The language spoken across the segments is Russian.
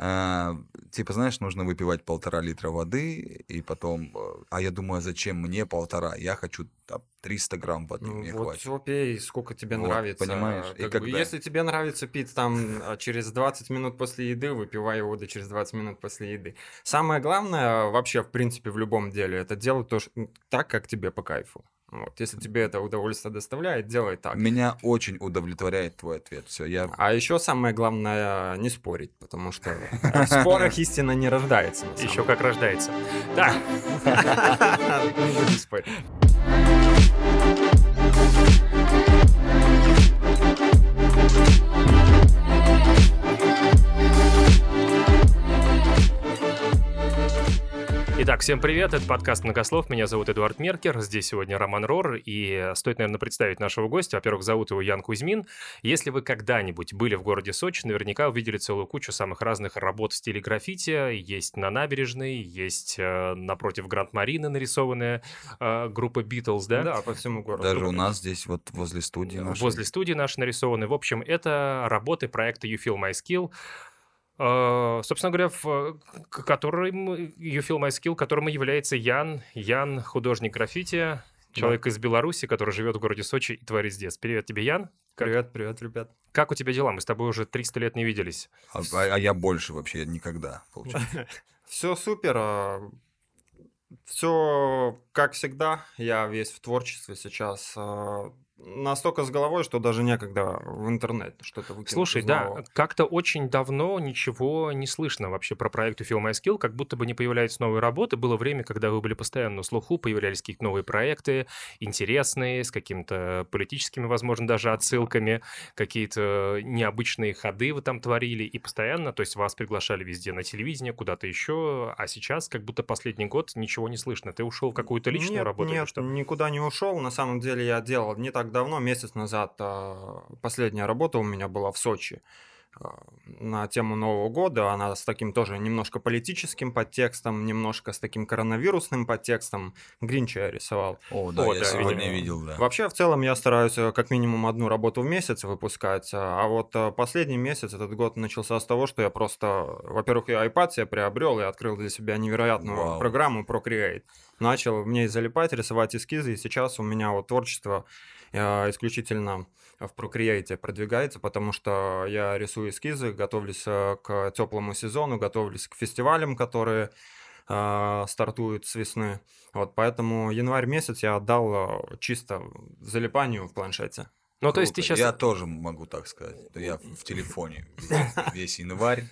А, типа, знаешь, нужно выпивать полтора литра воды, и потом... э, А я думаю, а зачем мне полтора? Я хочу там, 300 грамм воды, Ну, мне вот хватит. всё пей, сколько тебе Вот, нравится. понимаешь? И Как бы, когда- Если тебе нравится пить там а, через 20 минут после еды, выпивай воду через 20 минут после еды. Самое главное вообще, в принципе, в любом деле, это делать то, что- так, как тебе по кайфу. Вот. Если тебе это удовольствие доставляет, делай так. Меня очень удовлетворяет твой ответ. Все, я... А еще самое главное не спорить, потому что в спорах истина не рождается. Еще как рождается. Да. Не будем спорить. Итак, всем привет, это подкаст «Многослов», меня зовут Эдуард Меркер, здесь сегодня Роман Рор, и стоит, наверное, представить нашего гостя. Во-первых, зовут его Ян Кузьмин. Если вы когда-нибудь были в городе Сочи, наверняка увидели целую кучу самых разных работ в стиле граффити. Есть на набережной, есть э, напротив Гранд-Марины нарисованная э, группа Битлз, да? Да, по всему городу. Даже у нас здесь, вот возле студии нашей. Возле студии наши нарисованы. В общем, это работы проекта You Feel My Skill. Э, Собственно говоря, в, к- которым You Feel My Skill, которым и является Ян. Ян, художник граффити, человек из Беларуси, который живет в городе Сочи и творит здесь. Привет тебе, Ян. Как, Привет, привет, ребят. как у тебя дела? Мы с тобой уже 300 лет не виделись. А, а- а я больше вообще никогда, получается. Все супер. Все как всегда. Я весь в творчестве сейчас. Настолько с головой, что даже некогда в интернет что-то выкинуть. Слушай, да, как-то очень давно ничего не слышно вообще про проект Feel My Skill, как будто бы не появляются новые работы. Было время, когда вы были постоянно на слуху, появлялись какие-то новые проекты, интересные, с какими-то политическими, возможно, даже отсылками, какие-то необычные ходы вы там творили, и постоянно, то есть вас приглашали везде на телевидение, куда-то еще, а сейчас как будто последний год ничего не слышно. Ты ушел в какую-то личную нет, работу Нет, что? никуда не ушел. На самом деле я делал не так давно, месяц назад. а, Последняя работа у меня была в Сочи а, на тему Нового года. Она с таким тоже немножко политическим подтекстом, немножко с таким коронавирусным подтекстом. Гринча я рисовал. О, да, О, я да, сегодня видимо. видел, да. Вообще, в целом, я стараюсь э, как минимум одну работу в месяц выпускать. А а вот э, последний месяц, этот год начался с того, что я просто, во-первых, я iPad себе приобрел и открыл для себя невероятную Вау. программу Procreate. Начал в ней залипать, рисовать эскизы, и сейчас у меня вот творчество э, исключительно в Procreate продвигается, потому что я рисую эскизы, готовлюсь э, к теплому сезону, готовлюсь к фестивалям, которые э, стартуют с весны. Вот, поэтому январь месяц я отдал э, чисто залипанию в планшете. Ну, то есть ты сейчас... Я тоже могу так сказать. Я в телефоне весь январь.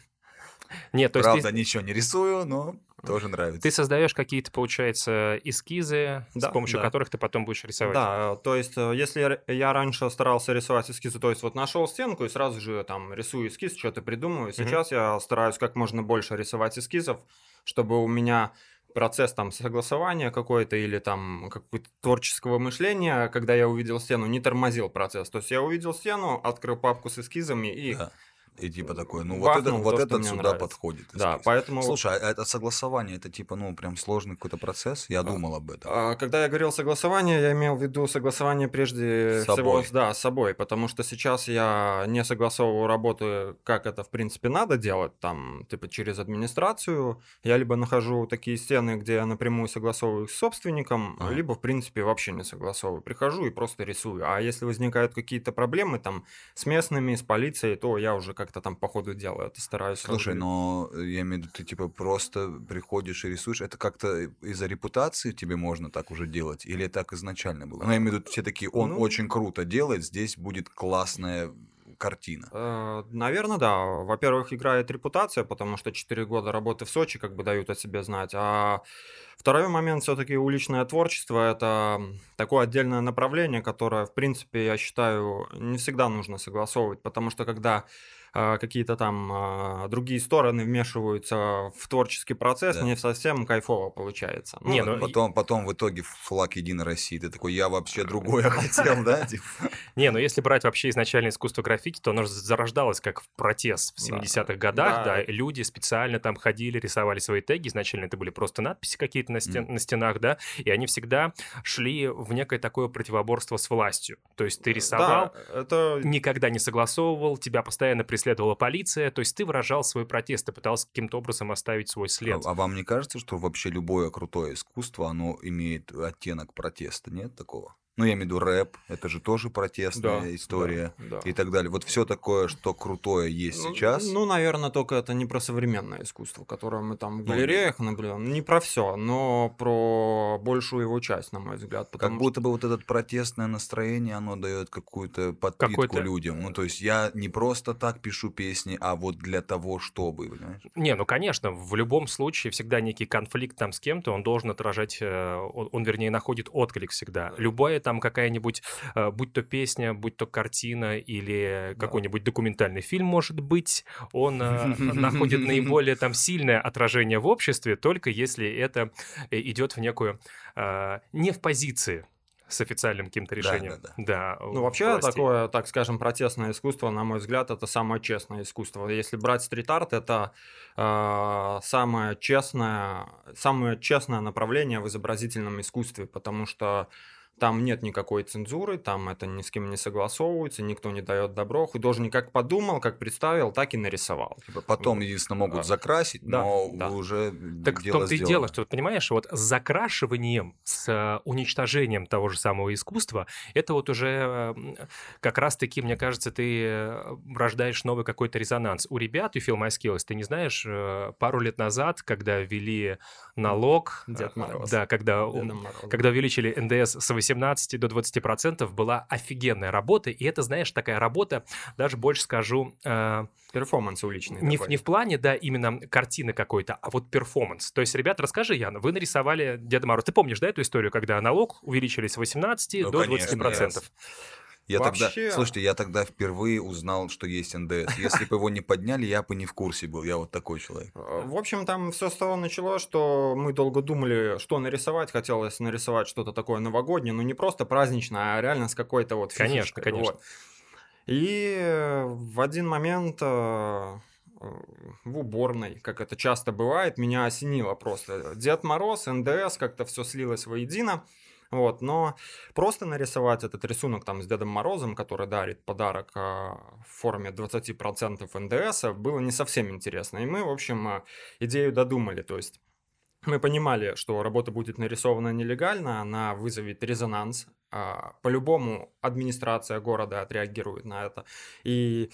Нет, то есть ты- Правда, ничего не рисую, но тоже нравится. Ты создаешь какие-то, получается, эскизы, с Да, помощью да. которых ты потом будешь рисовать. Да, то есть, э, если я раньше старался рисовать эскизы, то есть вот нашел стенку и сразу же там рисую эскиз, что-то придумываю. Сейчас я стараюсь как можно больше рисовать эскизов, чтобы у меня процесс там согласования какой-то или там какого-то творческого мышления, когда я увидел стену, не тормозил процесс. То есть я увидел стену, открыл папку с эскизами и Да. И типа такой, ну вот, это, вот то, этот сюда нравится. подходит. да, эскиз. поэтому Слушай, а это согласование, это типа, ну, прям сложный какой-то процесс? Я думал об этом. А, Когда я говорил согласование, я имел в виду согласование прежде С всего собой. с- да, с собой, потому что сейчас я не согласовываю работу, как это в принципе надо делать, там, типа через администрацию. Я либо нахожу такие стены, где я напрямую согласовываю с собственником, Ага. либо в принципе вообще не согласовываю. Прихожу и просто рисую. А если возникают какие-то проблемы там с местными, с полицией, то я уже как-то там по ходу дела это стараюсь. Слушай, но э, я имею в виду, ты типа просто приходишь и рисуешь, это как-то из-за репутации тебе можно так уже делать? Или так изначально было? Ну, я имею в виду, все такие, он Ну- очень круто делает, здесь будет классная картина. Наверное, да. Во-первых, играет репутация, потому что 4 года работы в Сочи как бы дают о себе знать. А второй момент все-таки уличное творчество – это такое отдельное направление, которое, в принципе, я считаю, не всегда нужно согласовывать, потому что когда какие-то там а, другие стороны вмешиваются в творческий процесс, Да. не совсем кайфово получается. Не, Вот ну, потом, потом в итоге флаг Единой России, ты такой, я вообще другое хотел, да? Типа, Не, ну если брать вообще изначально искусство граффити, то оно зарождалось как в протест в Да. 70-х годах, да. Люди специально там ходили, рисовали свои теги, изначально это были просто надписи какие-то на, стен- на стенах, да, и они всегда шли в некое такое противоборство с властью. То есть ты рисовал, Да, это никогда не согласовывал, тебя постоянно преследовали, преследовала полиция. То есть ты выражал свой протест, ты пытался каким-то образом оставить свой след. А, а вам не кажется, что вообще любое крутое искусство, оно имеет оттенок протеста? Нет такого? Ну, я имею в виду рэп, это же тоже протестная Да, история да, да. и так далее. Вот все такое, что крутое есть Ну, сейчас. Ну, наверное, только это не про современное искусство, которое мы там в Ну, галереях наблюдаем. Не про все, но про большую его часть, на мой взгляд. Как потому будто бы вот это протестное настроение, оно дает какую-то подпитку Какой-то- людям. Ну, то есть я не просто так пишу песни, а вот для того, чтобы, понимаешь? Не, ну конечно, в любом случае всегда некий конфликт там с кем-то, он должен отражать, э, он, он, вернее, находит отклик всегда. Любая там какая-нибудь, э, будь то песня, будь то картина или Да. какой-нибудь документальный фильм, может быть, он э, находит наиболее там сильное отражение в обществе, только если это э, идет в некую, не в позиции с официальным каким-то Да, решением. да, Да, Ну, вообще, властей. такое, так скажем, протестное искусство, на мой взгляд, это самое честное искусство. Если брать стрит-арт, это э, самое честное, самое честное направление в изобразительном искусстве, потому что там нет никакой цензуры, там это ни с кем не согласовывается, никто не дает добро. Художник как подумал, как представил, так и нарисовал. Типа потом, единственно, могут А, закрасить, да, но да. уже Так в дело том-то и дело, что, вот понимаешь, вот с закрашиванием, с э, уничтожением того же самого искусства, это вот уже э, как раз-таки, мне кажется, ты э, рождаешь новый какой-то резонанс. У ребят, у Feel My Skills, ты не знаешь, э, пару лет назад, когда ввели налог, Дед э, Мороз. да, когда, когда увеличили НДС с 18 до 20%, была офигенная работа, и это, знаешь, такая работа, даже больше скажу, э, Перформанс уличный. не в, не в плане, да, именно картины какой-то, а вот перформанс. То есть, ребят, расскажи, Яна, вы нарисовали Деда Мороз. Ты помнили, да, эту историю, когда налог увеличили с 18 Ну, до конечно, 20%? Я Вообще- тогда, слушайте, я тогда впервые узнал, что есть НДС. Если бы его не подняли, я бы не в курсе был. Я вот такой человек. Э, В общем, там все с того началось, что мы долго думали, что нарисовать. Хотелось нарисовать что-то такое новогоднее, но не просто праздничное, а реально с какой-то вот Конечно, фишечкой. конечно. Вот. И в один момент э, э, в уборной, как это часто бывает, меня осенило просто. Дед Мороз, НДС, как-то все слилось воедино. Вот, но просто нарисовать этот рисунок там с Дедом Морозом, который дарит подарок э, в форме 20% НДС, было не совсем интересно. И мы, в общем, э, идею додумали. То есть мы понимали, что работа будет нарисована нелегально, она вызовет резонанс. а, По-любому администрация города отреагирует на это. И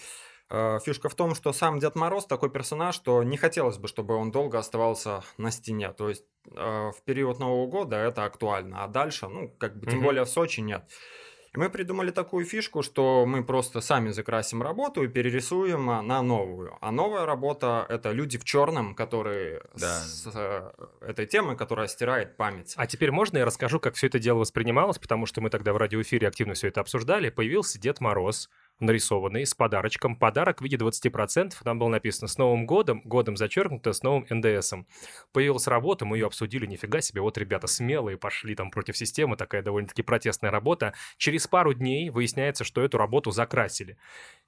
фишка в том, что сам Дед Мороз такой персонаж, что не хотелось бы, чтобы он долго оставался на стене. То есть э, в период Нового года это актуально, а дальше, ну, как бы, тем Мгм. более в Сочи нет. И мы придумали такую фишку, что мы просто сами закрасим работу и перерисуем а, на новую. А новая работа это люди в черном, которые Да. с э, этой темой, которая стирает память. А теперь можно я расскажу, как все это дело воспринималось, потому что мы тогда в радиоэфире активно все это обсуждали. Появился Дед Мороз, нарисованный, с подарочком. Подарок в виде 20%, там было написано «С Новым годом», годом зачеркнуто, с новым НДСом. Появилась работа, мы ее обсудили, нифига себе, вот ребята смелые пошли там против системы, такая довольно-таки протестная работа. Через пару дней выясняется, что эту работу закрасили.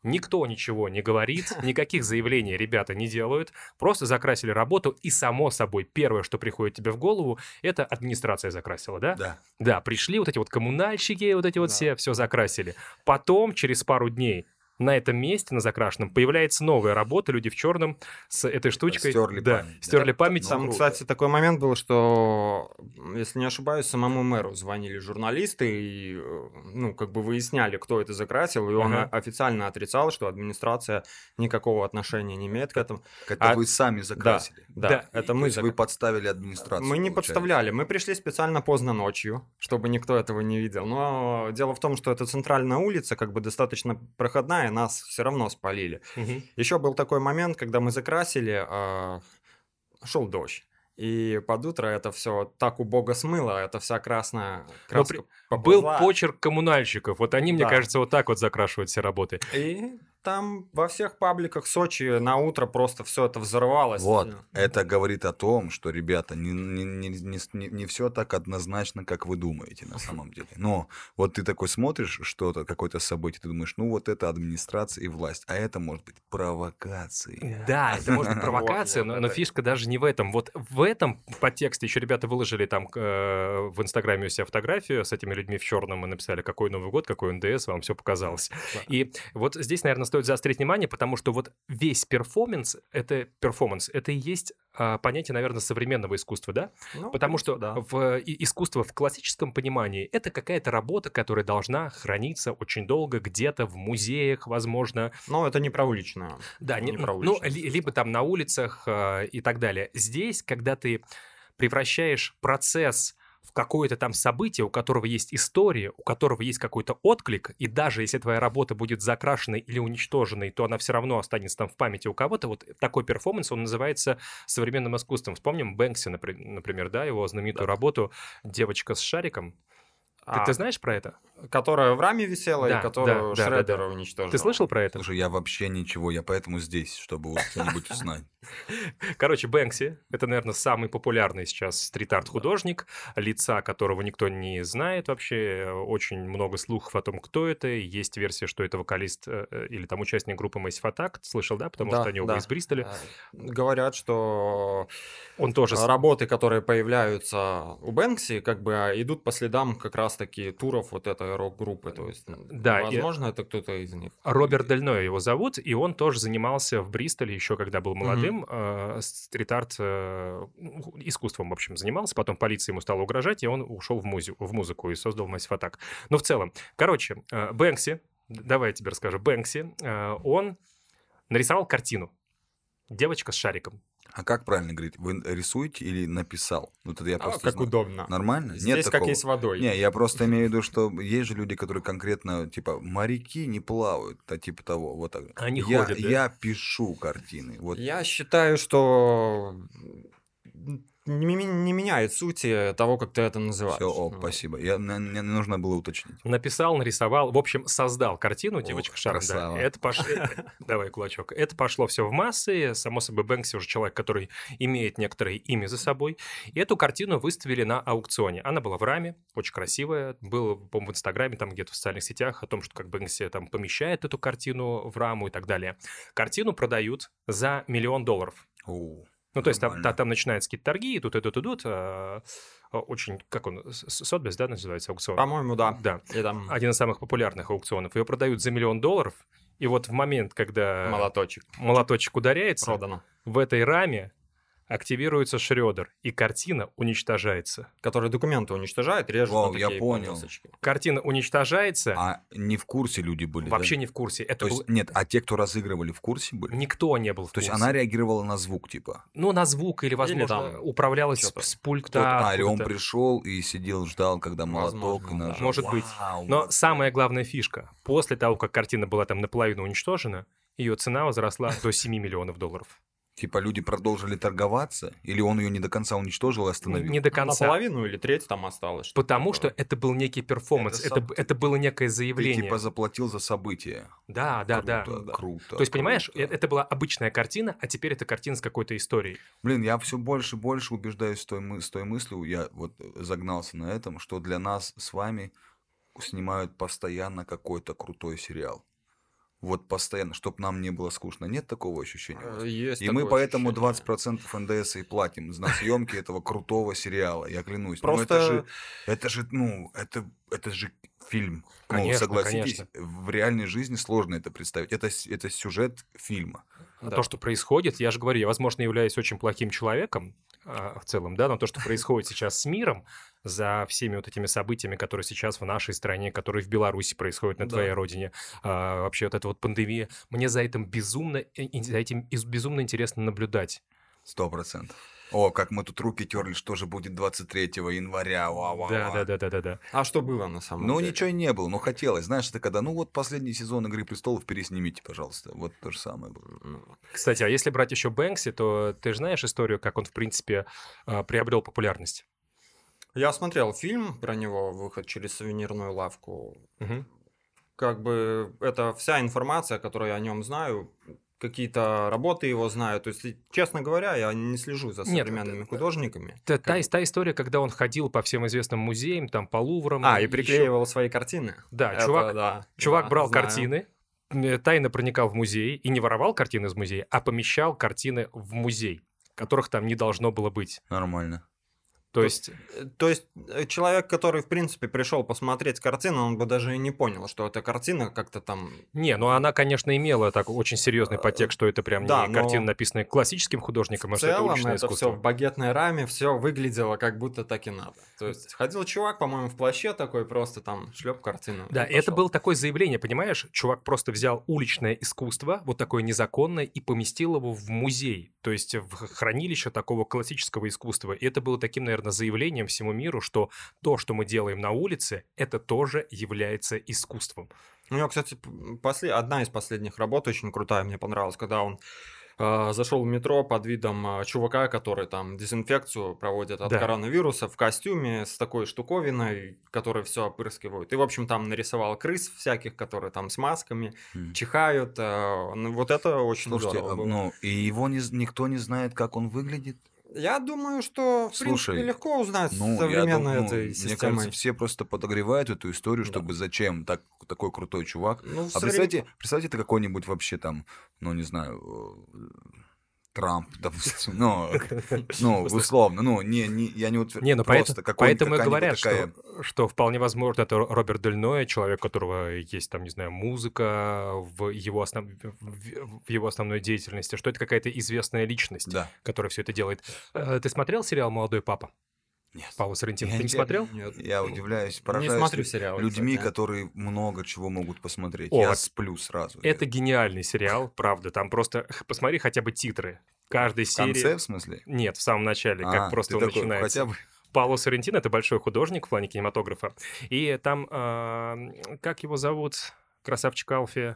Никто ничего не говорит, никаких заявлений ребята не делают, просто закрасили работу, и само собой первое, что приходит тебе в голову, это администрация закрасила, да? Да. Да, пришли вот эти вот коммунальщики, вот эти вот Да. все, все закрасили. Потом, через пару дней, на этом месте, на закрашенном, появляется новая работа, люди в черном с этой штучкой. Стерли да, память, да. Стерли память. Ну, Там, круто. кстати, такой момент был, что, если не ошибаюсь, самому мэру звонили журналисты и, э, ну, как бы выясняли, кто это закрасил, и он Ага. официально отрицал, что администрация никакого отношения не имеет к этому. Это А- вы сами закрасили. Да, Да, это То мы есть зак- вы подставили администрацию. Мы не получается. подставляли, мы пришли специально поздно ночью, чтобы никто этого не видел. Но дело в том, что это центральная улица, как бы достаточно проходная, нас все равно спалили. Мгм. Еще был такой момент, когда мы закрасили, шел дождь. И под утро это все так убого смыло, это вся красная краска при- Был почерк коммунальщиков. Вот они, мне Да. кажется, вот так вот закрашивают все работы. И там во всех пабликах Сочи на утро просто все это взорвалось. Вот, это говорит о том, что, ребята, не, не, не, не, не- не все так однозначно, как вы думаете на самом деле. Но вот ты такой смотришь что-то, какое-то событие, ты думаешь, ну вот это администрация и власть, а это может быть провокацией. Да, это может быть провокация, Вот, но, вот, но фишка даже не в этом. Вот в этом подтексте еще ребята выложили там э, в Инстаграме у себя фотографию с этими людьми в черном и написали, какой Новый год, какой НДС, вам все показалось. Да. И вот здесь, наверное, стоит заострить внимание, потому что вот весь перформанс, это перформанс, это и есть а, понятие, наверное, современного искусства, да? Ну, Потому что да. в и- искусство в классическом понимании это какая-то работа, которая должна храниться очень долго где-то в музеях, возможно, Но это не про уличную. да, не, Не про ну, уличность. ли- либо там на улицах э, и так далее. Здесь, когда ты превращаешь процесс в какое-то там событие, у которого есть история, у которого есть какой-то отклик, и даже если твоя работа будет закрашенной или уничтоженной, то она все равно останется там в памяти у кого-то. Вот такой перформанс, он называется современным искусством. Вспомним Бэнкси, напри- например, да, его знаменитую работу «Девочка с шариком». Ты, А, ты знаешь про это? Которая в раме висела Да, и которую да, да, да, Шреддер да. уничтожил. Ты слышал про это? Слушай, я вообще ничего, я поэтому здесь, чтобы вот что-нибудь узнать. Короче, Бэнкси — это, наверное, самый популярный сейчас стрит-арт художник, лица которого никто не знает вообще. Очень много слухов о том, кто это. Есть версия, что это вокалист э, э, или там участник группы Massive Attack. Слышал, да? Потому Да, что они оба да. из Бристоля. Э, Говорят, что Он тоже... работы, которые появляются у Бэнкси, как бы а, идут по следам как раз-таки туров вот этой рок-группы. То есть, Да, и- возможно, это кто-то из них. Роберт Дельной его зовут, и он тоже занимался в Бристоле еще, когда был молодым, э, стрит-арт э, ну, искусством, в общем, занимался. Потом полиция ему стала угрожать, и он ушел в, музи- в музыку и создал Massive Attack. Но в целом, короче, э, Бэнкси, давай я тебе расскажу, Бэнкси, э, он нарисовал картину «Девочка с шариком». А как правильно говорить? Вы рисуете или написал? Вот это я А, просто как знаю. удобно. Нормально? Здесь Нет как такого? есть с водой. Не, я просто имею в виду, что есть же люди, которые конкретно, типа, моряки не плавают, а типа того, вот так. Они я, ходят, да? Я пишу картины, вот. Я считаю, что не, не меняет сути того, как ты это называешь. Все, о, спасибо. Я, мне, мне нужно было уточнить. Написал, нарисовал, в общем, создал картину «Девочка шаром». да. Это пош- э, Давай кулачок. Это пошло все в массы. Само собой, Бэнкси уже человек, который имеет некоторое имя за собой. И эту картину выставили на аукционе. Она была в раме, очень красивая. Было, по-моему, в Инстаграме, там где-то в социальных сетях о том, что как Бэнкси там помещает эту картину в раму и так далее. Картину продают за миллион долларов. Ну, то есть там, там начинаются какие-то торги, идут, идут, идут. а, а, Очень, как он, Сотбис, да, называется аукцион? По-моему, да. Да И там один из самых популярных аукционов. Ее продают за миллион долларов, и вот в момент, когда молоточек молоточек ударяется, продано. в этой раме активируется Шредер, и картина уничтожается. Который документы уничтожает, режет Вау, на я такие понял. полосочки. Картина уничтожается, а не в курсе люди были, вообще да? не в курсе. Это То есть, был- нет, а те, кто разыгрывали, в курсе были? Никто не был в То есть она реагировала на звук, типа? Ну, на звук или, возможно, там управлялась с, с пульта. А, или он пришел и сидел, ждал, когда молоток Возможно, и да. нажал. Может быть. Вау, Но вот самая главная фишка. После того, как картина была там наполовину уничтожена, ее цена возросла до 7 миллионов долларов. Типа люди продолжили торговаться? Или он ее не до конца уничтожил и остановил? Не до конца. Наполовину или треть там осталось. что-то Потому что такое. это был некий перформанс, Это это, сам- это, было некое Ты заявление. типа заплатил за событие. Да, да, да. Круто, да. круто. То есть, понимаешь, круто. э- это была обычная картина, а теперь это картина с какой-то историей. Блин, я все больше и больше убеждаюсь с той, мы- с той мыслью, я вот загнался на этом, что для нас с вами снимают постоянно какой-то крутой сериал. Вот постоянно, чтобы нам не было скучно. Нет такого ощущения? Э, Есть И мы поэтому ощущение. 20% НДС и платим на съемки этого крутого сериала, я клянусь. Ну, Просто- это же, это же, ну, это, это же фильм. Ну, Конечно, согласитесь, конечно. в реальной жизни сложно это представить. Это, это сюжет фильма. А Да. То, что происходит, я же говорю, я, возможно, являюсь очень плохим человеком а, в целом, да, но то, что происходит сейчас с миром, за всеми вот этими событиями, которые сейчас в нашей стране, которые в Беларуси происходят на Да. твоей родине, а, вообще вот эта вот пандемия, мне за этим безумно, э, за этим безумно интересно наблюдать. Сто процентов. О, как мы тут руки терли, что же будет 23 января. Вау, вау, Да, вау. да, да, да, да, да. А что было на самом Ну, деле? ничего и не было, но хотелось. Знаешь, это когда, ну вот последний сезон «Игры престолов» переснимите, пожалуйста. Вот то же самое было. Ну, Кстати, а если брать еще Бэнкси, то ты же знаешь историю, как он, в принципе, а, приобрел популярность? Я смотрел фильм про него, выход через сувенирную лавку. Мгм. Как бы это вся информация, которую я о нем знаю, какие-то работы его знаю. То есть, и, честно говоря, я не слежу за Нет, современными это- художниками. Та, та, та история, когда он ходил по всем известным музеям, там, по Луврам. А, и ещё- приклеивал свои картины. Да, Это чувак, да, чувак да, брал знаю. картины, э, тайно проникал в музей и не воровал картины из музея, а помещал картины в музей, которых там не должно было быть. Нормально. То есть, Э, То есть э, человек, который, в принципе, пришел посмотреть картину, он бы даже и не понял, что эта картина как-то там... не, ну она, конечно, имела так очень серьезный подтекст, что это прям да, не но картина, написанная классическим художником, а что это уличное это искусство. все в багетной раме, все выглядело как будто так и надо. То есть ходил чувак, по-моему, в плаще такой, просто там шлеп картину. Да, это было такое заявление, понимаешь? Чувак просто взял уличное искусство, вот такое незаконное, и поместил его в музей, то есть в хранилище такого классического искусства. И это было таким, наверное, заявлением всему миру, что то, что мы делаем на улице, это тоже является искусством. У него, кстати, после... одна из последних работ очень крутая, мне понравилась, когда он э, зашел в метро под видом э, чувака, который там дезинфекцию проводит от Да. коронавируса в костюме с такой штуковиной, которая все опрыскивают. И, в общем, там нарисовал крыс всяких, которые там с масками М. чихают. э, ну, вот это очень Слушайте, здорово а, было. ну, и его не никто не знает, как он выглядит. Я думаю, что, в Слушай, принципе, легко узнать Ну, современной дум- ну, этой мне системой. кажется, все просто подогревают эту историю, Да. чтобы зачем так, такой крутой чувак. Ну, А соврем- представьте, представьте, это какой-нибудь вообще там, ну, не знаю, Трамп, допустим, ну, ну, условно, ну, не, не, я не утверждаю, Не, ну просто поэтому, какой- поэтому и говорят, такая- что, что вполне возможно это Роберт Дель Ноэ, человек, у которого есть там, не знаю, музыка в его, основ... в в его основной деятельности, что это какая-то известная личность, Да. которая все это делает. Э, Ты смотрел сериал «Молодой папа» Нет. Павла Соррентино? Я Ты не не- смотрел? Нет. Я удивляюсь, Не поражаюсь смотрю лю- сериалы, людьми, кстати. которые много чего могут посмотреть. О, я сплю сразу. Это Я- гениальный сериал, правда. Там просто посмотри хотя бы титры. Каждой в серии... конце, в смысле? Нет, в самом начале, как А, просто ты он такой, начинается. Хотя бы Пауло Соррентино — это большой художник в плане кинематографа. И там, а, как его зовут, красавчик Алфи?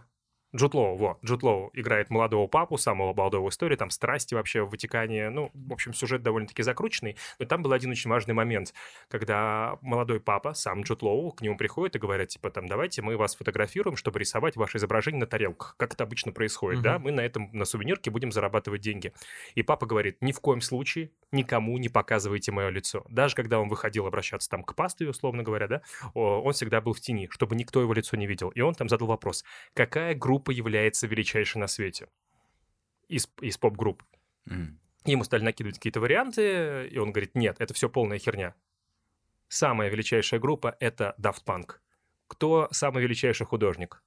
Джуд Лоу, во, Джуд Лоу играет молодого папу, самого молодого в истории, там страсти вообще в Ватикане, ну, в общем, сюжет довольно-таки закрученный, но там был один очень важный момент, когда молодой папа, сам Джуд Лоу, к нему приходит и говорят, типа, там, давайте мы вас фотографируем, чтобы рисовать ваше изображение на тарелках, как это обычно происходит, да, Мгм. мы на этом, на сувенирке будем зарабатывать деньги. И папа говорит, ни в коем случае никому не показывайте мое лицо. Даже когда он выходил обращаться там к пастырю, условно говоря, да, он всегда был в тени, чтобы никто его лицо не видел. И он там задал вопрос, какая группа является величайшей на свете? Из, из поп-групп. М. Ему стали накидывать какие-то варианты, и он говорит, нет, это все полная херня. Самая величайшая группа — это Daft Punk. Кто самый величайший художник?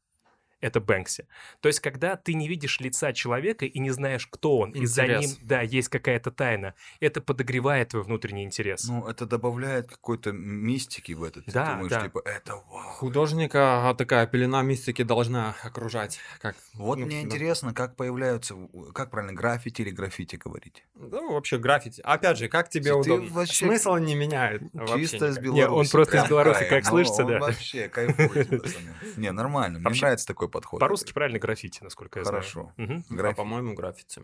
Это Бэнкси. То есть, когда ты не видишь лица человека и не знаешь, кто он, и за Интерес. ним, да, есть какая-то тайна, это подогревает твой внутренний интерес. Ну, это добавляет какой-то мистики в этот. Ты Да, думаешь, да. типа, это вау. Художника а, такая пелена мистики должна окружать. Как, Вот ну, мне да. интересно, как появляются, как правильно, граффити или граффити говорить? Да, вообще граффити. Опять же, как тебе Ты удобно. вообще Смысл не меняет. Чисто из. Беларуси. Не, он просто из Беларуси, как Ну, слышится, да. вообще кайфует. Не, нормально, мне нравится такой подход. По-русски правильно граффити, насколько я Хорошо. знаю. Мгм. А, Граффити. по-моему, граффити.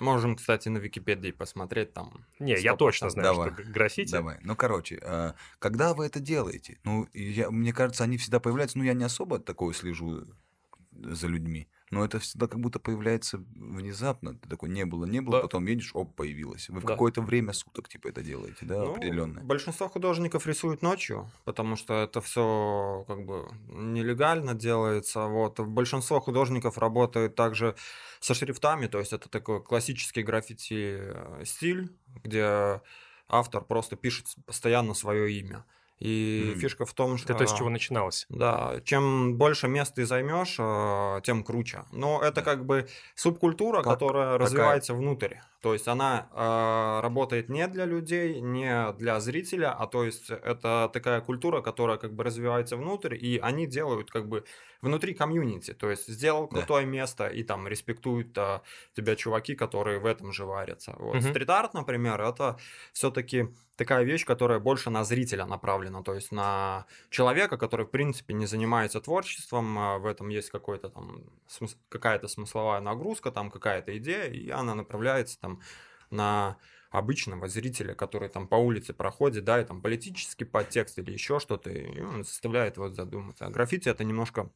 Можем, кстати, на Википедии посмотреть там. Не, я 100%. точно знаю, Давай. что граффити... Давай. Ну, короче, а, когда вы это делаете? Ну, я, мне кажется, они всегда появляются. Ну, я не особо такое слежу за людьми. Но это всегда как будто появляется внезапно. Ты такой, не было, не было, Да. потом едешь, оп, появилось. Вы в Да. какое-то время суток, типа, это делаете, да, Ну, определенное? Большинство художников рисуют ночью, потому что это все как бы нелегально делается. Вот. Большинство художников работает также со шрифтами, то есть это такой классический граффити э, стиль, где автор просто пишет постоянно свое имя. И Мгм. фишка в том, что... Это то, с чего начиналось. Да, чем больше мест ты займешь, э, тем круче. Но это Да. как бы субкультура, Как которая развивается внутрь. То есть она э, работает не для людей, не для зрителя, а то есть это такая культура, которая как бы развивается внутрь, и они делают как бы внутри комьюнити. То есть сделал Да. крутое место, и там респектуют э, тебя чуваки, которые в этом же варятся. Вот. Мгм. Стрит-арт, например, это все-таки такая вещь, которая больше на зрителя направлена, то есть на человека, который, в принципе, не занимается творчеством, а в этом есть какой-то там смыс- какая-то смысловая нагрузка, там какая-то идея, и она направляется там на обычного зрителя, который там по улице проходит, да, и там политический подтекст или еще что-то, и он заставляет вот задуматься. А граффити это немножко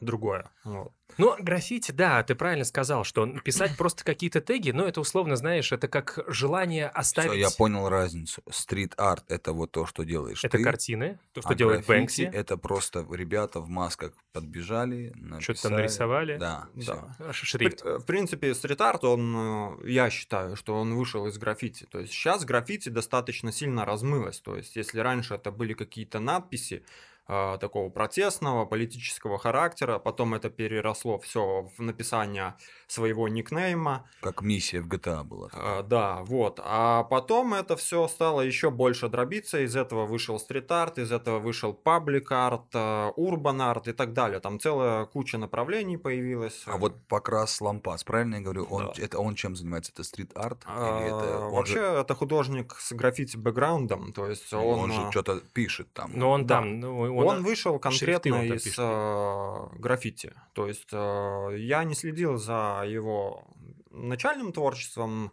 другое. Вот. Ну, граффити, да, ты правильно сказал, что писать просто какие-то теги, ну, это условно, знаешь, это как желание оставить... Все, я понял разницу. Стрит-арт — это вот то, что делаешь Это ты, картины, то, что а делает Бэнкси. это просто ребята в масках подбежали, Что-то там написали. нарисовали. Да, Да. всё. А, Шрифт. В принципе, стрит-арт, он, э, я считаю, что он вышел из граффити. То есть сейчас граффити достаточно сильно размылось. То есть если раньше это были какие-то надписи, такого протестного, политического характера, потом это переросло все в написание своего никнейма, Как миссия в GTA была. А, Да, вот. А потом это все стало еще больше дробиться. Из этого вышел стрит-арт, из этого вышел паблик-арт, э, урбан-арт и так далее. Там целая куча направлений появилась. А вот Покрас Лампас, правильно я говорю? Он, Да. это он чем занимается? Это стрит-арт? А, это Вообще, же, это художник с граффити-бэкграундом. То есть он, он же а, что-то пишет там? Но он да. там, ну, он, он... вышел конкретно из пишет. э, граффити. То есть э, я не следил за его начальным творчеством,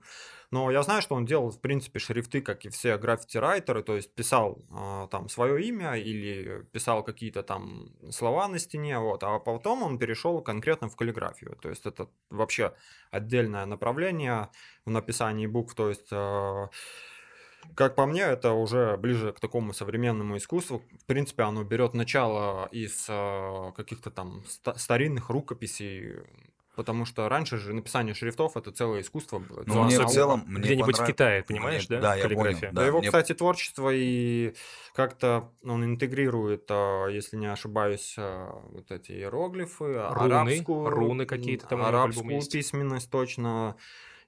но я знаю, что он делал, в принципе, шрифты, как и все граффити-райтеры, то есть писал э, там свое имя или писал какие-то там слова на стене, вот, а потом он перешел конкретно в каллиграфию. То есть это вообще отдельное направление в написании букв, то есть э, как по мне, это уже ближе к такому современному искусству. В принципе, оно берет начало из э, каких-то там ста- старинных рукописей, потому что раньше же написание шрифтов это целое искусство было. Ну, мне в целом... мне Где-нибудь в понрав- Китае, понимаешь, Мне- да? Да, я понял. Да, Да, его, мне- кстати, творчество и как-то он интегрирует, а, если не ошибаюсь, а, вот эти иероглифы, а, Руны, арабскую, руны какие-то там арабскую письменность точно.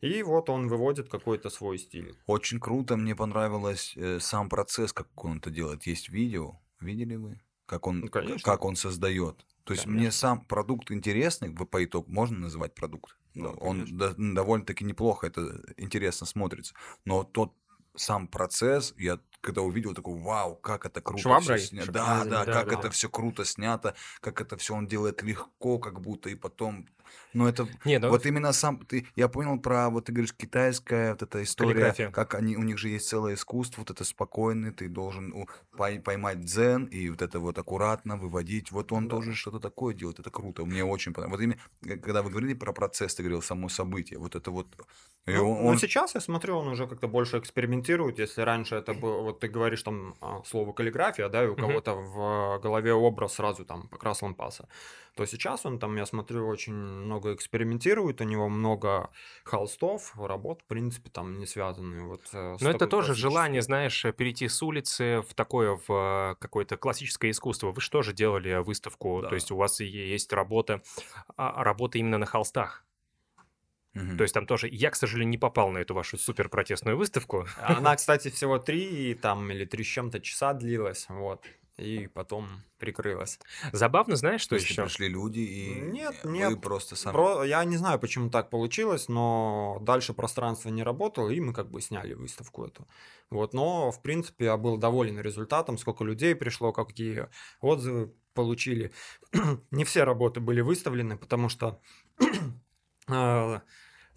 И вот он выводит какой-то свой стиль. Очень круто, мне понравилось э, сам процесс, как он это делает. Есть видео, видели вы? Как он, Ну, конечно. как он создает. То есть мне Конечно. сам продукт интересный, по итогу можно называть продукт. Да, он конечно. до- довольно-таки неплохо, это интересно смотрится. Но тот сам процесс, я когда увидел, такой, вау, как это круто Шваброй? снято. Ш- Да, да, да, как да. это все круто снято, как это все он делает легко, как будто, и потом... Ну, это Не, ну, вот именно сам ты, я понял про, вот ты говоришь, китайская вот эта история, Каллиграфия. как они, у них же есть целое искусство, вот это спокойный, ты должен у- пой- поймать дзен и вот это вот аккуратно выводить. Вот он Да. тоже что-то такое делает, это круто, мне очень понравилось. Вот именно, э, когда вы говорили про процесс, ты говорил само событие, вот это вот. и Ну, он- ну, сейчас я смотрю, он уже как-то больше экспериментирует. Если раньше это было, вот ты говоришь там а, слово каллиграфия, да, и у Мгм. кого-то в голове образ сразу там покрас лампаса, то сейчас он там, я смотрю, очень много экспериментирует, у него много холстов, работ, в принципе, там не связанные вот э, Но это тоже желание, знаешь, перейти с улицы в такое, в э, какое-то классическое искусство. Вы же тоже делали выставку, Да. то есть у вас есть работа, а, работа именно на холстах. То есть там тоже, я, к сожалению, не попал на эту вашу супер протестную выставку. Она, кстати, всего три там или три с чем-то часа длилась, вот, и потом прикрылась. Забавно, знаешь, что еще? пришли люди и Нет, вы нет. просто сами... Про- Я не знаю, почему так получилось, но дальше пространство не работало, и мы как бы сняли выставку эту. Вот, но, в принципе, я был доволен результатом, сколько людей пришло, какие отзывы получили. не все работы были выставлены, потому что э,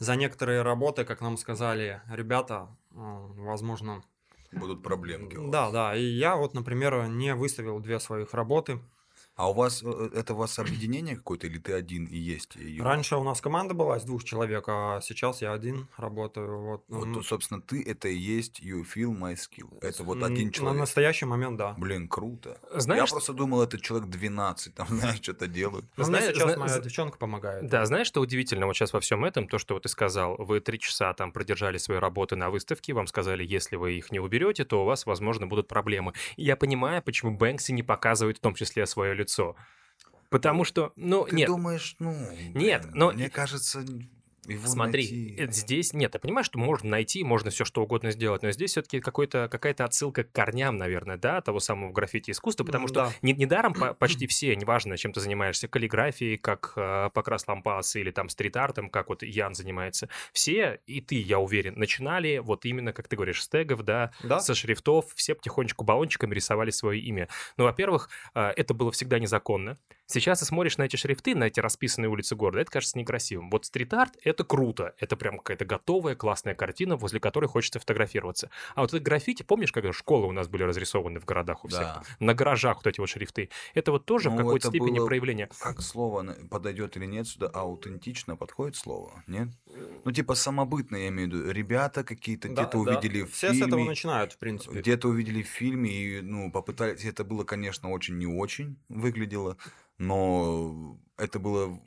за некоторые работы, как нам сказали ребята, э, возможно... Будут проблемки. Да, да, и я вот, например, не выставил две своих работы. А у вас, э, это у вас объединение какое-то, или ты один и есть? Юра? Раньше у нас команда была из двух человек, а сейчас я один работаю. Вот, Вот, М, то, собственно, ты это и есть you feel my skill. Это вот один На человек. настоящий момент, да. Блин, круто. Знаешь, Я просто думал, это человек 12, там, знаешь, что-то делают. Но Знаешь, сейчас зна- моя девчонка помогает. Да, знаешь, что удивительно вот сейчас во всем этом, то, что вот ты сказал, вы три часа там продержали свои работы на выставке, вам сказали, если вы их не уберете, то у вас, возможно, будут проблемы. Я понимаю, почему Бэнкси не показывает в том числе свое лицо. Потому что, ну, Ты нет, думаешь, ну... Нет, блин, но- Мне кажется, его Смотри, найти- э, здесь нет, я понимаю, что можно найти, можно все что угодно сделать, но здесь все-таки какая-то отсылка к корням, наверное, да, того самого граффити искусства, потому М, что да. не, недаром по- почти все, неважно, чем ты занимаешься, каллиграфией, как э, Покрас Лампас или там стрит-артом, как вот Ян занимается, все, и ты, я уверен, начинали вот именно, как ты говоришь, с тегов, да, Да? со шрифтов, все потихонечку баллончиками рисовали свое имя. Ну, во-первых, э, это было всегда незаконно. Сейчас ты смотришь на эти шрифты, на эти расписанные улицы города, это кажется некрасивым. Вот стрит-арт — это круто, это прям какая-то готовая, классная картина, возле которой хочется фотографироваться. А вот это граффити, помнишь, когда школы у нас были разрисованы в городах у всех? Да. На гаражах вот эти вот шрифты. Это вот тоже в Ну, какой-то это степени было- проявление. Как слово подойдет или нет сюда? Аутентично подходит слово? Нет? Ну, типа самобытно, я имею в виду. Ребята какие-то Да, где-то да. увидели в Все с этого фильме. начинают, в принципе. Где-то увидели в фильме и, ну, попытались... Это было, конечно, очень не очень выглядело, но это было...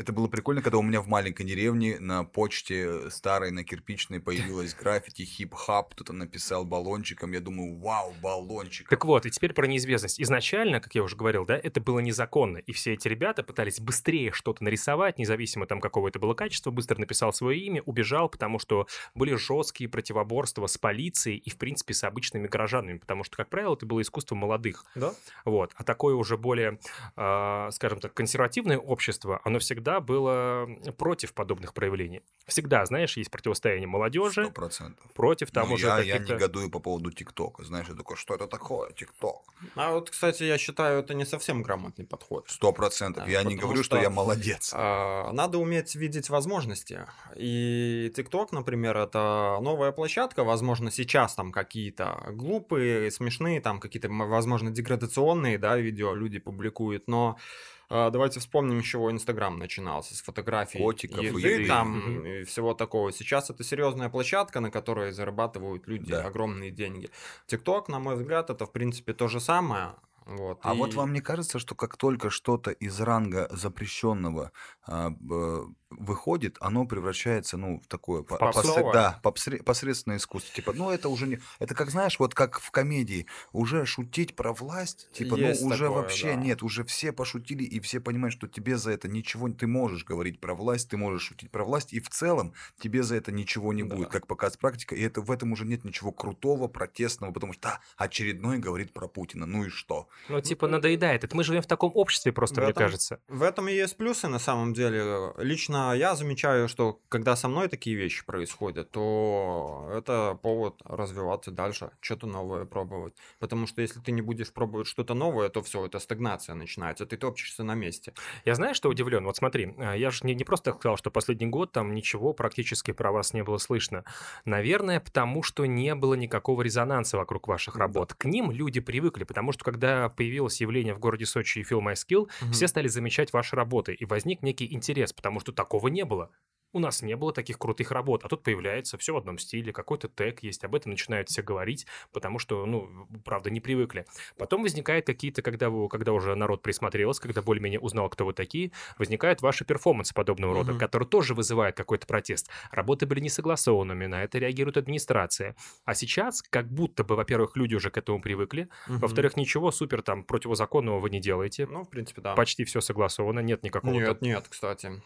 Это было прикольно, когда у меня в маленькой деревне на почте старой, на кирпичной появилась граффити хип-хап, кто-то написал баллончиком, я думаю, вау, баллончик. Так вот, и теперь про неизвестность. Изначально, как я уже говорил, да, это было незаконно, и все эти ребята пытались быстрее что-то нарисовать, независимо там какого это было качества, быстро написал свое имя, убежал, потому что были жесткие противоборства с полицией и, в принципе, с обычными горожанами, потому что, как правило, это было искусство молодых. Да? Вот. А такое уже более, а, скажем так, консервативное общество, оно всегда было против подобных проявлений. Всегда, знаешь, есть противостояние Сто молодежи процентов. против там Ну, уже я, я каких-то... негодую по поводу ТикТока. Знаешь, я такой, что это такое, ТикТок? А вот, кстати, я считаю, это не совсем грамотный подход. Сто процентов. Да, Я не говорю, что... что- я молодец. А, Надо уметь видеть возможности. И TikTok, например, это новая площадка. Возможно, сейчас там какие-то глупые, смешные, там какие-то, возможно, деградационные да, видео люди публикуют. Но давайте вспомним, с чего Инстаграм начинался. С фотографий Котиков еды, еды. там и всего такого. Сейчас это серьезная площадка, на которой зарабатывают люди Да. огромные деньги. TikTok, на мой взгляд, это, в принципе, то же самое. Вот. А И- вот вам не кажется, что как только что-то из ранга запрещенного а, б- выходит, оно превращается, ну, в такое по- попсовое? посре- да, попсре- посредственное искусство. Типа, ну, это уже не. Это как знаешь, вот как в комедии, уже шутить про власть, типа, Есть ну, уже такое, вообще да. нет, уже все пошутили, и все понимают, что тебе за это ничего ты можешь говорить про власть, ты можешь шутить про власть, и в целом тебе за это ничего не Да. будет, как показывает практика, и это в этом уже нет ничего крутого, протестного, потому что да, очередной говорит про Путина, ну и что? Ну, типа, надоедает. Это мы живем в таком обществе просто, В мне этом- кажется. В этом и есть плюсы на самом деле. Лично я замечаю, что когда со мной такие вещи происходят, то это повод развиваться дальше, что-то новое пробовать. Потому что если ты не будешь пробовать что-то новое, то все, это стагнация начинается, ты топчешься на месте. Я знаю, что удивлен. Вот смотри, а, я же не, не просто сказал, что последний год там ничего практически про вас не было слышно. Наверное, потому что не было никакого резонанса вокруг ваших работ. К ним люди привыкли, потому что когда появилось явление в городе Сочи и Feel My Skill, все стали замечать ваши работы, и возник некий интерес, потому что такого не было. У нас не было таких крутых работ, а тут появляется все в одном стиле, какой-то тег есть, об этом начинают все говорить, потому что, ну, правда, не привыкли. Потом возникает какие-то, когда, вы, когда уже народ присмотрелся, когда более-менее узнал, кто вы такие, возникают ваши перформансы подобного рода, Мгм. которые тоже вызывают какой-то протест. Работы были несогласованными, на это реагирует администрация. А сейчас, как будто бы, во-первых, люди уже к этому привыкли, Мгм. во-вторых, ничего супер там противозаконного вы не делаете, ну, в принципе, да. почти все согласовано, нет никакого Нет, нет, кстати.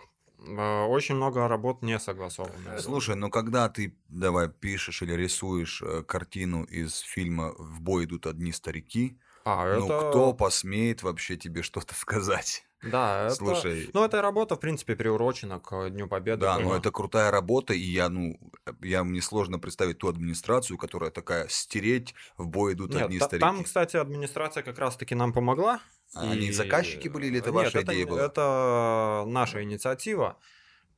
Э, Очень много работ не согласовано. Слушай, ну когда ты, давай, пишешь или рисуешь э, картину из фильма «В бой идут одни старики», А, ну это... кто посмеет вообще тебе что-то сказать? Да, это... Слушай, Ну, эта работа, в принципе, приурочена к Дню Победы. да, но это крутая работа, и я, ну, я мне сложно представить ту администрацию, которая такая стереть в бой идут Нет, одни та- старики. там, кстати, администрация как раз-таки нам помогла. Они И- заказчики были или это Нет, ваша это, идея была? это наша инициатива,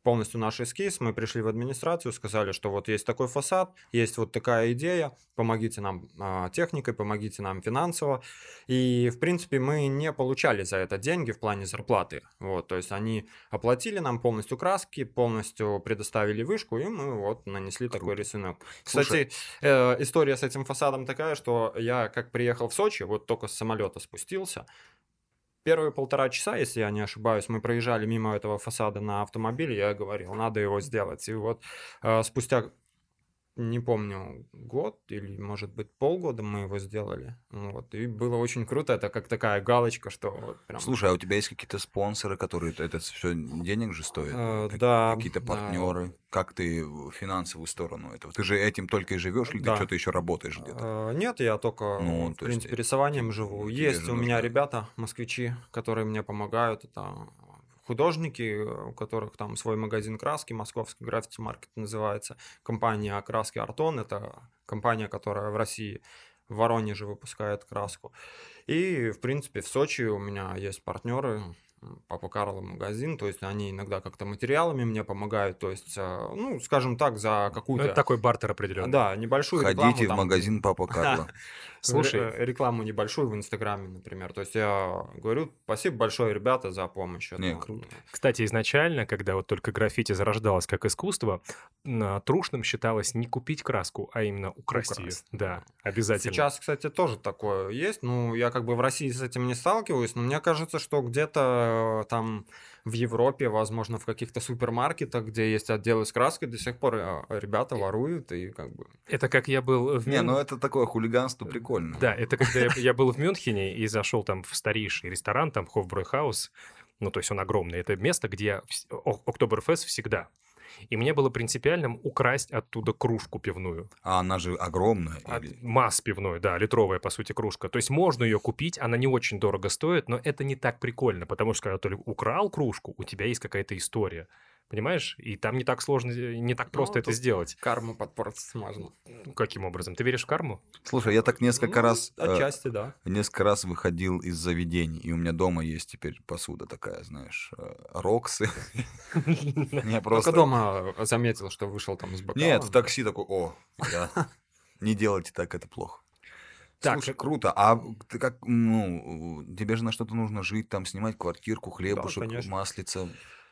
полностью наш эскиз. Мы пришли в администрацию, сказали, что вот есть такой фасад, есть вот такая идея, помогите нам а, техникой, помогите нам финансово. И, в принципе, мы не получали за это деньги в плане зарплаты. Вот, то есть они оплатили нам полностью краски, полностью предоставили вышку, и мы вот нанесли такой Круто. рисунок. Слушай- Кстати, э, история с этим фасадом такая, что я как приехал в Сочи, вот только с самолета спустился, Первые полтора часа, если я не ошибаюсь, мы проезжали мимо этого фасада на автомобиле, я говорил, надо его сделать. И вот э, спустя, не помню, год или, может быть, полгода мы его сделали. Вот, и было очень круто, это как такая галочка, что вот прям... Слушай, а у тебя есть какие-то спонсоры, которые это все денег же стоит? Э, Как- да, Какие-то да. партнеры? Как ты в финансовую сторону этого? Ты же этим только и живешь, или Да. ты что-то еще работаешь где-то? Э, Нет, я только, Ну, в то есть, принципе, рисованием живу. Есть у меня нужно- ребята, москвичи, которые мне помогают. Это художники, у которых там свой магазин краски, московский граффити-маркет называется. Компания краски Артон, это компания, которая в России в Воронеже выпускает краску. И, в принципе, в Сочи у меня есть партнеры, Папа Карло магазин, то есть они иногда как-то материалами мне помогают, то есть, э, ну, скажем так, за Ну, какую-то... это такой бартер определенный. Да, небольшую Ходите рекламу. в там, магазин Папа Карло. Слушай, ре- рекламу небольшую в Инстаграме, например. То есть я говорю, спасибо большое, ребята, за помощь. Не, Это, круто. Кстати, изначально, когда вот только граффити зарождалось как искусство, трушным считалось не купить краску, а именно украсть, ее. Украсть. Да, обязательно. Сейчас, кстати, тоже такое есть. Ну, я как бы в России с этим не сталкиваюсь, но мне кажется, что где-то э, там в Европе, возможно, в каких-то супермаркетах, где есть отделы с краской, до сих пор э, ребята воруют и как бы... Это как я был в Не, ну это такое хулиганство прикольно. Да, это когда я, я был в Мюнхене и зашел там в старейший ресторан, там Хофбройхаус, ну, то есть он огромный. Это место, где Октоберфест всегда. И мне было принципиальным украсть оттуда кружку пивную. А она же огромная. От- или- Масс пивной, да, литровая, по сути, кружка. То есть можно ее купить, она не очень дорого стоит, но это не так прикольно, потому что когда ты украл кружку, у тебя есть какая-то история. Понимаешь? И там не так сложно, э, не так просто Ну, это сделать. Карму подпортить можно. Ну, Каким образом? Ты веришь в карму? Слушай, я так несколько Ну, раз... э, Отчасти, да. Несколько раз выходил из заведений, и у меня дома есть теперь посуда такая, знаешь, э, роксы. Я Только просто... дома заметил, что вышел там с бокалом. Нет, в такси такой, о, да. не делайте так, это плохо. Так, Слушай, э, круто. А ты как, ну, тебе же на что-то нужно жить, там, снимать квартирку, хлебушек, конечно. маслица.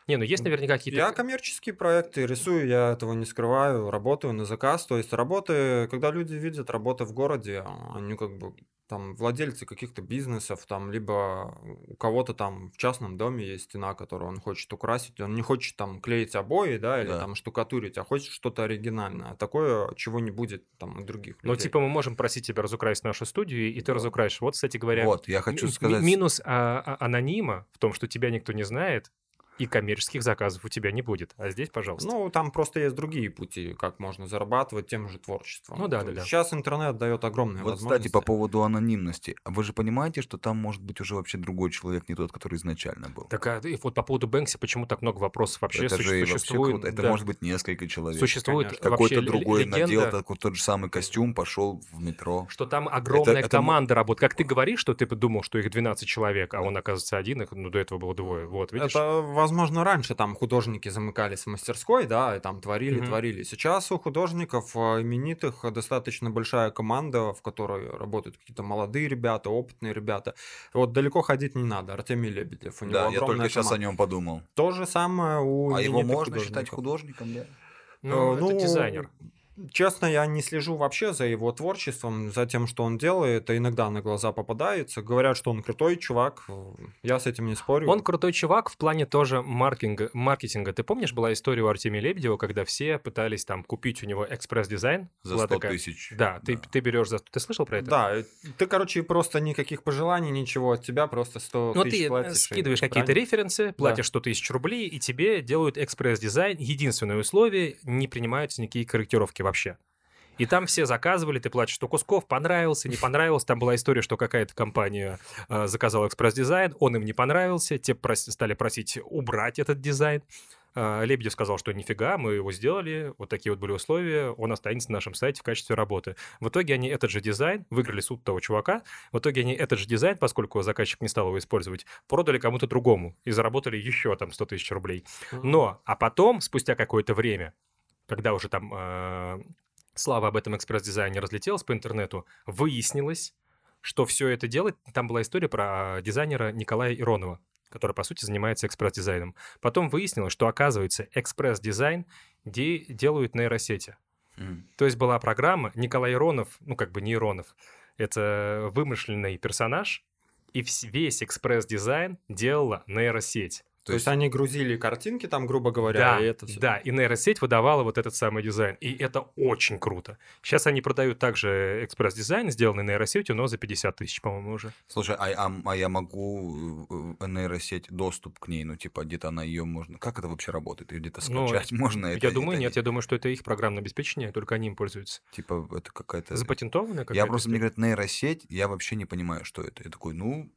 Не, ну есть наверняка какие-то... Я коммерческие проекты рисую, я этого не скрываю, работаю на заказ. То есть работы, когда люди видят работы в городе, они как бы там владельцы каких-то бизнесов, там либо у кого-то там в частном доме есть стена, которую он хочет украсить, он не хочет там клеить обои, да, или Да. там штукатурить, а хочет что-то оригинальное. Такое, чего не будет там у других Ну, людей. типа, мы можем просить тебя разукрасить нашу студию, и ты разукрасишь. Вот, кстати говоря, Вот, я хочу сказать... ми- минус а, а, анонима в том, что тебя никто не знает, и коммерческих заказов у тебя не будет. А здесь, пожалуйста. Ну, там просто есть другие пути, как можно зарабатывать тем же творчеством. Ну да, То да, да. Сейчас интернет дает огромные Вот, возможности. кстати, по поводу анонимности. А Вы же понимаете, что там может быть уже вообще другой человек, не тот, который изначально был? Так, а, и вот по поводу Бэнкси, почему так много вопросов вообще это суще- же вообще существует? круто. Это да. может быть несколько человек. Существует Какой-то другой легенда, надел такой, тот же самый костюм, пошел в метро. что там огромная это команда работает. Как ты говоришь, что ты думал, что их 12 человек, а он, оказывается, один, их, ну, до этого было двое. Вот, видишь? Это, возможно, раньше там художники замыкались в мастерской, да, и там творили, Мгм. творили. Сейчас у художников э, именитых достаточно большая команда, в которой работают какие-то молодые ребята, опытные ребята. Вот далеко ходить не надо. Артемий Лебедев, у него Да, я только сейчас о команда. нем подумал. То же самое у А его можно считать художников. художником, да? Ну, Э, это дизайнер. Честно, я не слежу вообще за его творчеством, за тем, что он делает. Это иногда на глаза попадается. Говорят, что он крутой чувак. Я с этим не спорю. Он крутой чувак в плане тоже маркетинга. маркетинга. Ты помнишь, была история у Артемия Лебедева, когда все пытались там купить у него экспресс-дизайн? За Была 100 такая- тысяч. Да, ты, ты берешь за... Ты слышал про это? Да, э, ты, короче, просто никаких пожеланий, ничего от тебя, просто 100 Ну, тысяч ты платишь. и- скидываешь какие-то правильно? референсы, платишь 100 тысяч рублей, и тебе делают экспресс-дизайн. Единственное условие — не принимаются никакие корректировки вообще. И там все заказывали, ты платишь 100 кусков, понравился, не понравился. Там была история, что какая-то компания э, заказала экспресс-дизайн, он им не понравился, те прос- стали просить убрать этот дизайн. Э, Лебедев сказал, что нифига, мы его сделали, вот такие вот были условия, он останется на нашем сайте в качестве работы. В итоге они этот же дизайн, выиграли суд того чувака, в итоге они этот же дизайн, поскольку заказчик не стал его использовать, продали кому-то другому и заработали еще там 100 тысяч рублей. Но, а потом, спустя какое-то время, когда уже там э, слава об этом экспресс-дизайне разлетелась по интернету, выяснилось, что все это делает... Там была история про дизайнера Николая Иронова, который, по сути, занимается экспресс-дизайном. Потом выяснилось, что, оказывается, экспресс-дизайн де- делают нейросети. М. То есть была программа, Николай Иронов, ну как бы не Иронов, это вымышленный персонаж, и весь экспресс-дизайн делала нейросеть. То есть они грузили картинки там, грубо говоря, Да, и это всё. да, и нейросеть выдавала вот этот самый дизайн. И это очень круто. Сейчас они продают также экспресс-дизайн, сделанный нейросетью, но за 50 тысяч, по-моему, уже. Слушай, а, а- а я могу э, нейросеть доступ к ней, ну типа где-то она ее можно. Как это вообще работает? Ее где-то Ну, скачать можно? Это, я думаю, это нет, я думаю, что это их программное обеспечение, только они им пользуются. Типа это какая-то. Запатентованное Я какая-то просто мне говорят нейросеть, я вообще не понимаю, что это. Я такой, ну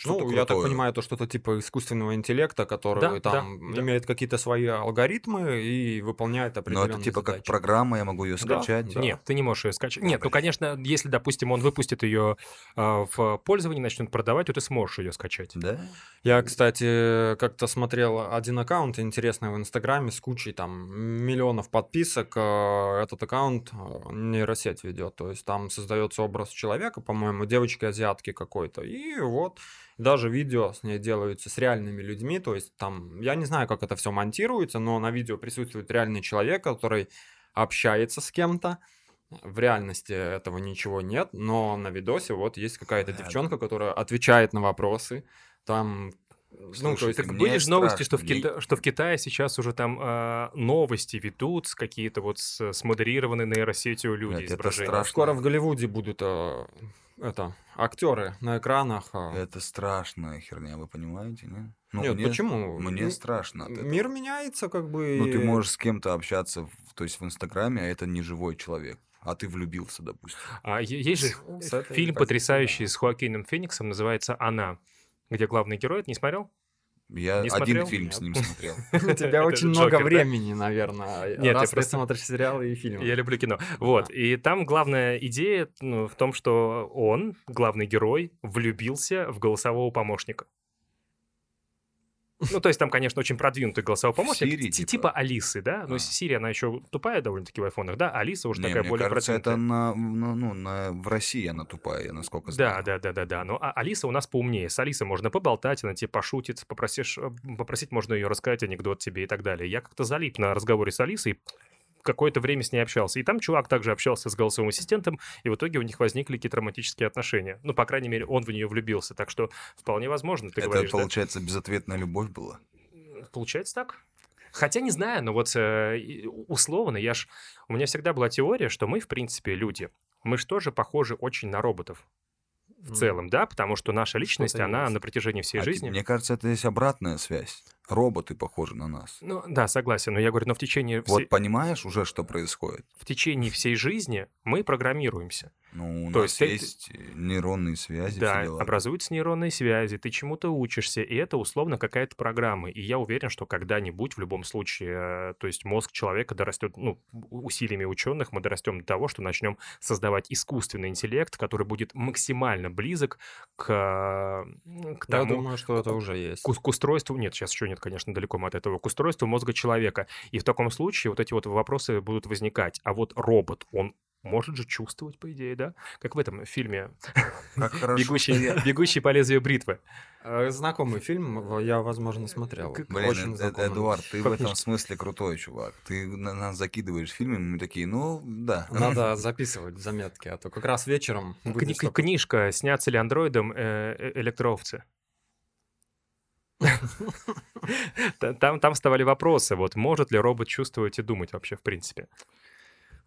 Что-то ну, я так понимаю, это что-то типа искусственного интеллекта, который да, там да, имеет да. какие-то свои алгоритмы и выполняет определенные Но это типа задачи. как программа, я могу ее скачать? Да? Нет, ты не можешь ее скачать. Нет, ну, конечно, если, допустим, он выпустит ее э, а, в пользование, начнет продавать, то ты сможешь ее скачать. Да? Я, кстати, как-то смотрел один аккаунт интересный в Инстаграме с кучей там миллионов подписок. Э, этот аккаунт э, нейросеть ведет, то есть там создается образ человека, по-моему, девочки-азиатки какой-то, и вот даже видео с ней делаются с реальными людьми, то есть там, я не знаю, как это все монтируется, но на видео присутствует реальный человек, который общается с кем-то, в реальности этого ничего нет, но на видосе вот есть какая-то девчонка, которая отвечает на вопросы, там Слушай, ну, то есть, так были же новости, что в, Кита... что в Китае сейчас уже там э, новости ведут с какие-то вот с, смодерированные нейросетью люди Нет, изображения. Скоро в Голливуде будут э, это актеры на экранах. А... Это страшная херня, вы понимаете, нет? Ну, Нет, мне, почему? Мне М- страшно. От этого. Мир меняется, как бы. Ну, ты можешь с кем-то общаться, в, то есть в Инстаграме, а это не живой человек. А ты влюбился, допустим. А есть же фильм потрясающий с Хуакином Фениксом, называется «Она», где главный герой, ты не смотрел? Я не один фильм с ним смотрел. У тебя очень много времени, наверное. Нет, я просто смотришь сериалы и фильмы. Я люблю кино. Вот. И там главная идея ну, в том, что он, главный герой, влюбился в голосового помощника. Ну, то есть там, конечно, очень продвинутый голосовой помощник. Siri, типа. типа Алисы, да? Ну, а. Сирия, она еще тупая довольно-таки в айфонах, да? Алиса уже Не, такая мне более кажется, это на, на, ну, на, в России она тупая, насколько знаю. Да, да, да, да, да. Ну, а Алиса у нас поумнее. С Алисой можно поболтать, она тебе пошутит, попросишь, э, попросить можно ее рассказать анекдот тебе и так далее. Я как-то залип на разговоре с Алисой, какое-то время с ней общался. И там чувак также общался с голосовым ассистентом, и в итоге у них возникли какие-то романтические отношения. Ну, по крайней мере, он в нее влюбился. Так что вполне возможно, ты Это, говоришь, получается, да? безответная любовь была? Получается так. Хотя не знаю, но вот э, условно, я ж... У меня всегда была теория, что мы, в принципе, люди. Мы же тоже похожи очень на роботов в целом, да, потому что наша личность, она на протяжении всей а жизни... Мне кажется, это есть обратная связь роботы похожи на нас. Ну да, согласен, но я говорю, но в течение... Вот понимаешь уже, что происходит? В течение всей жизни мы программируемся. Ну, у То нас есть, есть ты... нейронные связи. Да, образуются нейронные связи, ты чему-то учишься, и это условно какая-то программа. И я уверен, что когда-нибудь в любом случае, э, то есть мозг человека дорастет, ну, усилиями ученых мы дорастем до того, что начнем создавать искусственный интеллект, который будет максимально близок к, к тому... Я думаю, что это уже есть. К, к устройству... Нет, сейчас еще нет, конечно, далеко мы от этого, к устройству мозга человека. И в таком случае вот эти вот вопросы будут возникать. А вот робот, он может же чувствовать, по идее, да? Как в этом фильме бегущий, «Бегущий по лезвию бритвы». Э, знакомый фильм, я, возможно, смотрел. Блин, Очень э, э, Эдуард, ты в этом смысле крутой чувак. Ты на нас закидываешь фильмы, мы такие, ну, да. Надо записывать заметки, а то как раз вечером... Книжка «Снятся ли андроидом электроовцы»? Там, там вставали вопросы, вот может ли робот чувствовать и думать вообще в принципе?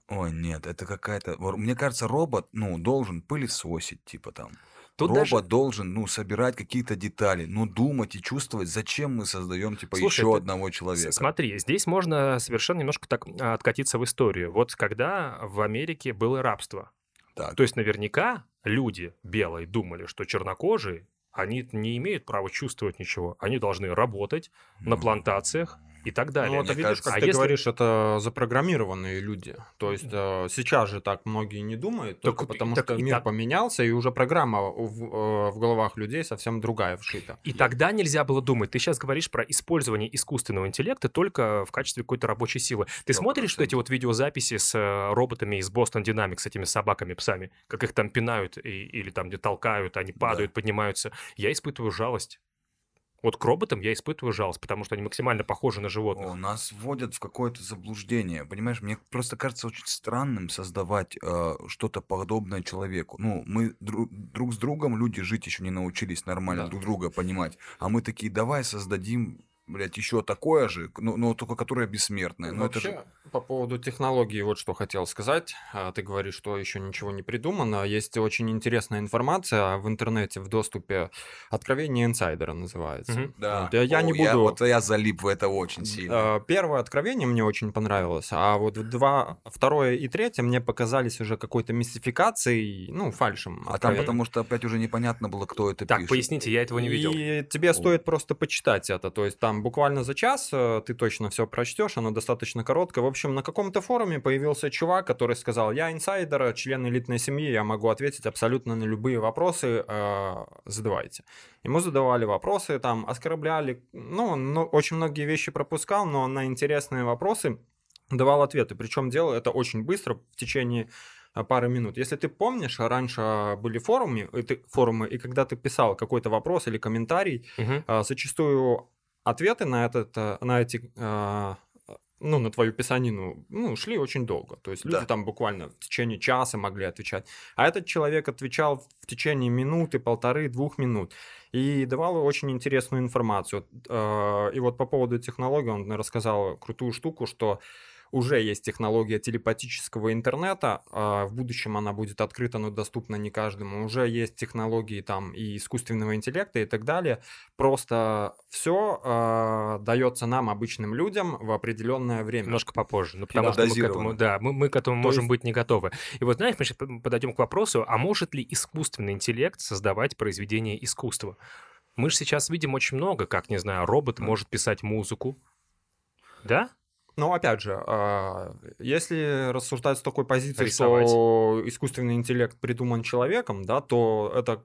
Ой, нет, это какая-то... Мне кажется, робот, ну, должен пылесосить, типа там. Тут Робот даже... должен, ну, собирать какие-то детали, ну, думать и чувствовать, зачем мы создаем, типа, Слушай, еще ты... одного человека. Смотри, здесь можно совершенно немножко так а, откатиться в историю. Вот когда в Америке было рабство, так. то есть наверняка люди белые думали, что чернокожие они не имеют права чувствовать ничего. Они должны работать на плантациях, и так далее. Ну, вот видишь, кажется, как а ты если... говоришь, это запрограммированные люди. То есть э, сейчас же так многие не думают, так, только потому так, что мир так... поменялся, и уже программа в, э, в головах людей совсем другая вшита. И тогда нельзя было думать. Ты сейчас говоришь про использование искусственного интеллекта только в качестве какой-то рабочей силы. Ты 100%. смотришь вот эти вот видеозаписи с э, роботами из Boston Dynamics, с этими собаками, псами, как их там пинают и, или там где толкают, они падают, да. поднимаются. Я испытываю жалость. Вот к роботам я испытываю жалость, потому что они максимально похожи на животных. О, нас вводят в какое-то заблуждение. Понимаешь, мне просто кажется очень странным создавать э, что-то подобное человеку. Ну, мы друг, друг с другом, люди жить еще не научились нормально да. друг друга понимать. А мы такие, давай создадим блядь, еще такое же, но, но только которое бессмертное. Но Вообще, это же... по поводу технологии, вот что хотел сказать. А, Ты говоришь, что еще ничего не придумано. Есть очень интересная информация в интернете в доступе. Откровение инсайдера называется. Мгм. Да. Вот я- я не О, буду- вот я залип в это очень сильно. А, Первое откровение мне очень понравилось, а вот два, второе и третье мне показались уже какой-то мистификацией, ну, фальшем. А там потому что опять уже непонятно было, кто это Так, пишет. поясните, я этого не видел. И тебе стоит просто почитать это. То есть там буквально за час э, ты точно все прочтешь, оно достаточно короткое. В общем, на каком-то форуме появился чувак, который сказал, я инсайдер, член элитной семьи, я могу ответить абсолютно на любые вопросы, э, задавайте. Ему задавали вопросы, там, оскорбляли, ну, ну, очень многие вещи пропускал, но на интересные вопросы давал ответы. Причем делал это очень быстро, в течение а, пары минут. Если ты помнишь, раньше были форумы, и ты- форумы, и когда ты писал какой-то вопрос или комментарий, Мгм. а, зачастую ответы на этот, а, на эти, а, ну, на твою писанину, ну, шли очень долго. То есть люди Да. там буквально в течение часа могли отвечать. А этот человек отвечал в течение минуты, полторы, двух минут. И давал очень интересную информацию. А, И вот по поводу технологий он рассказал крутую штуку, что уже есть технология телепатического интернета, а в будущем она будет открыта, но доступна не каждому. Уже есть технологии там и искусственного интеллекта и так далее. Просто все дается нам, обычным людям, в определенное время. Немножко попозже. Ну, потому Да, что мы к этому, да, мы, мы к этому То можем есть- быть не готовы. И вот знаешь, мы сейчас подойдем к вопросу, а может ли искусственный интеллект создавать произведение искусства? Мы же сейчас видим очень много, как, не знаю, робот может писать музыку. Да? Но опять же, а, если рассуждать с такой позиции, Рисовать. что искусственный интеллект придуман человеком, да, то это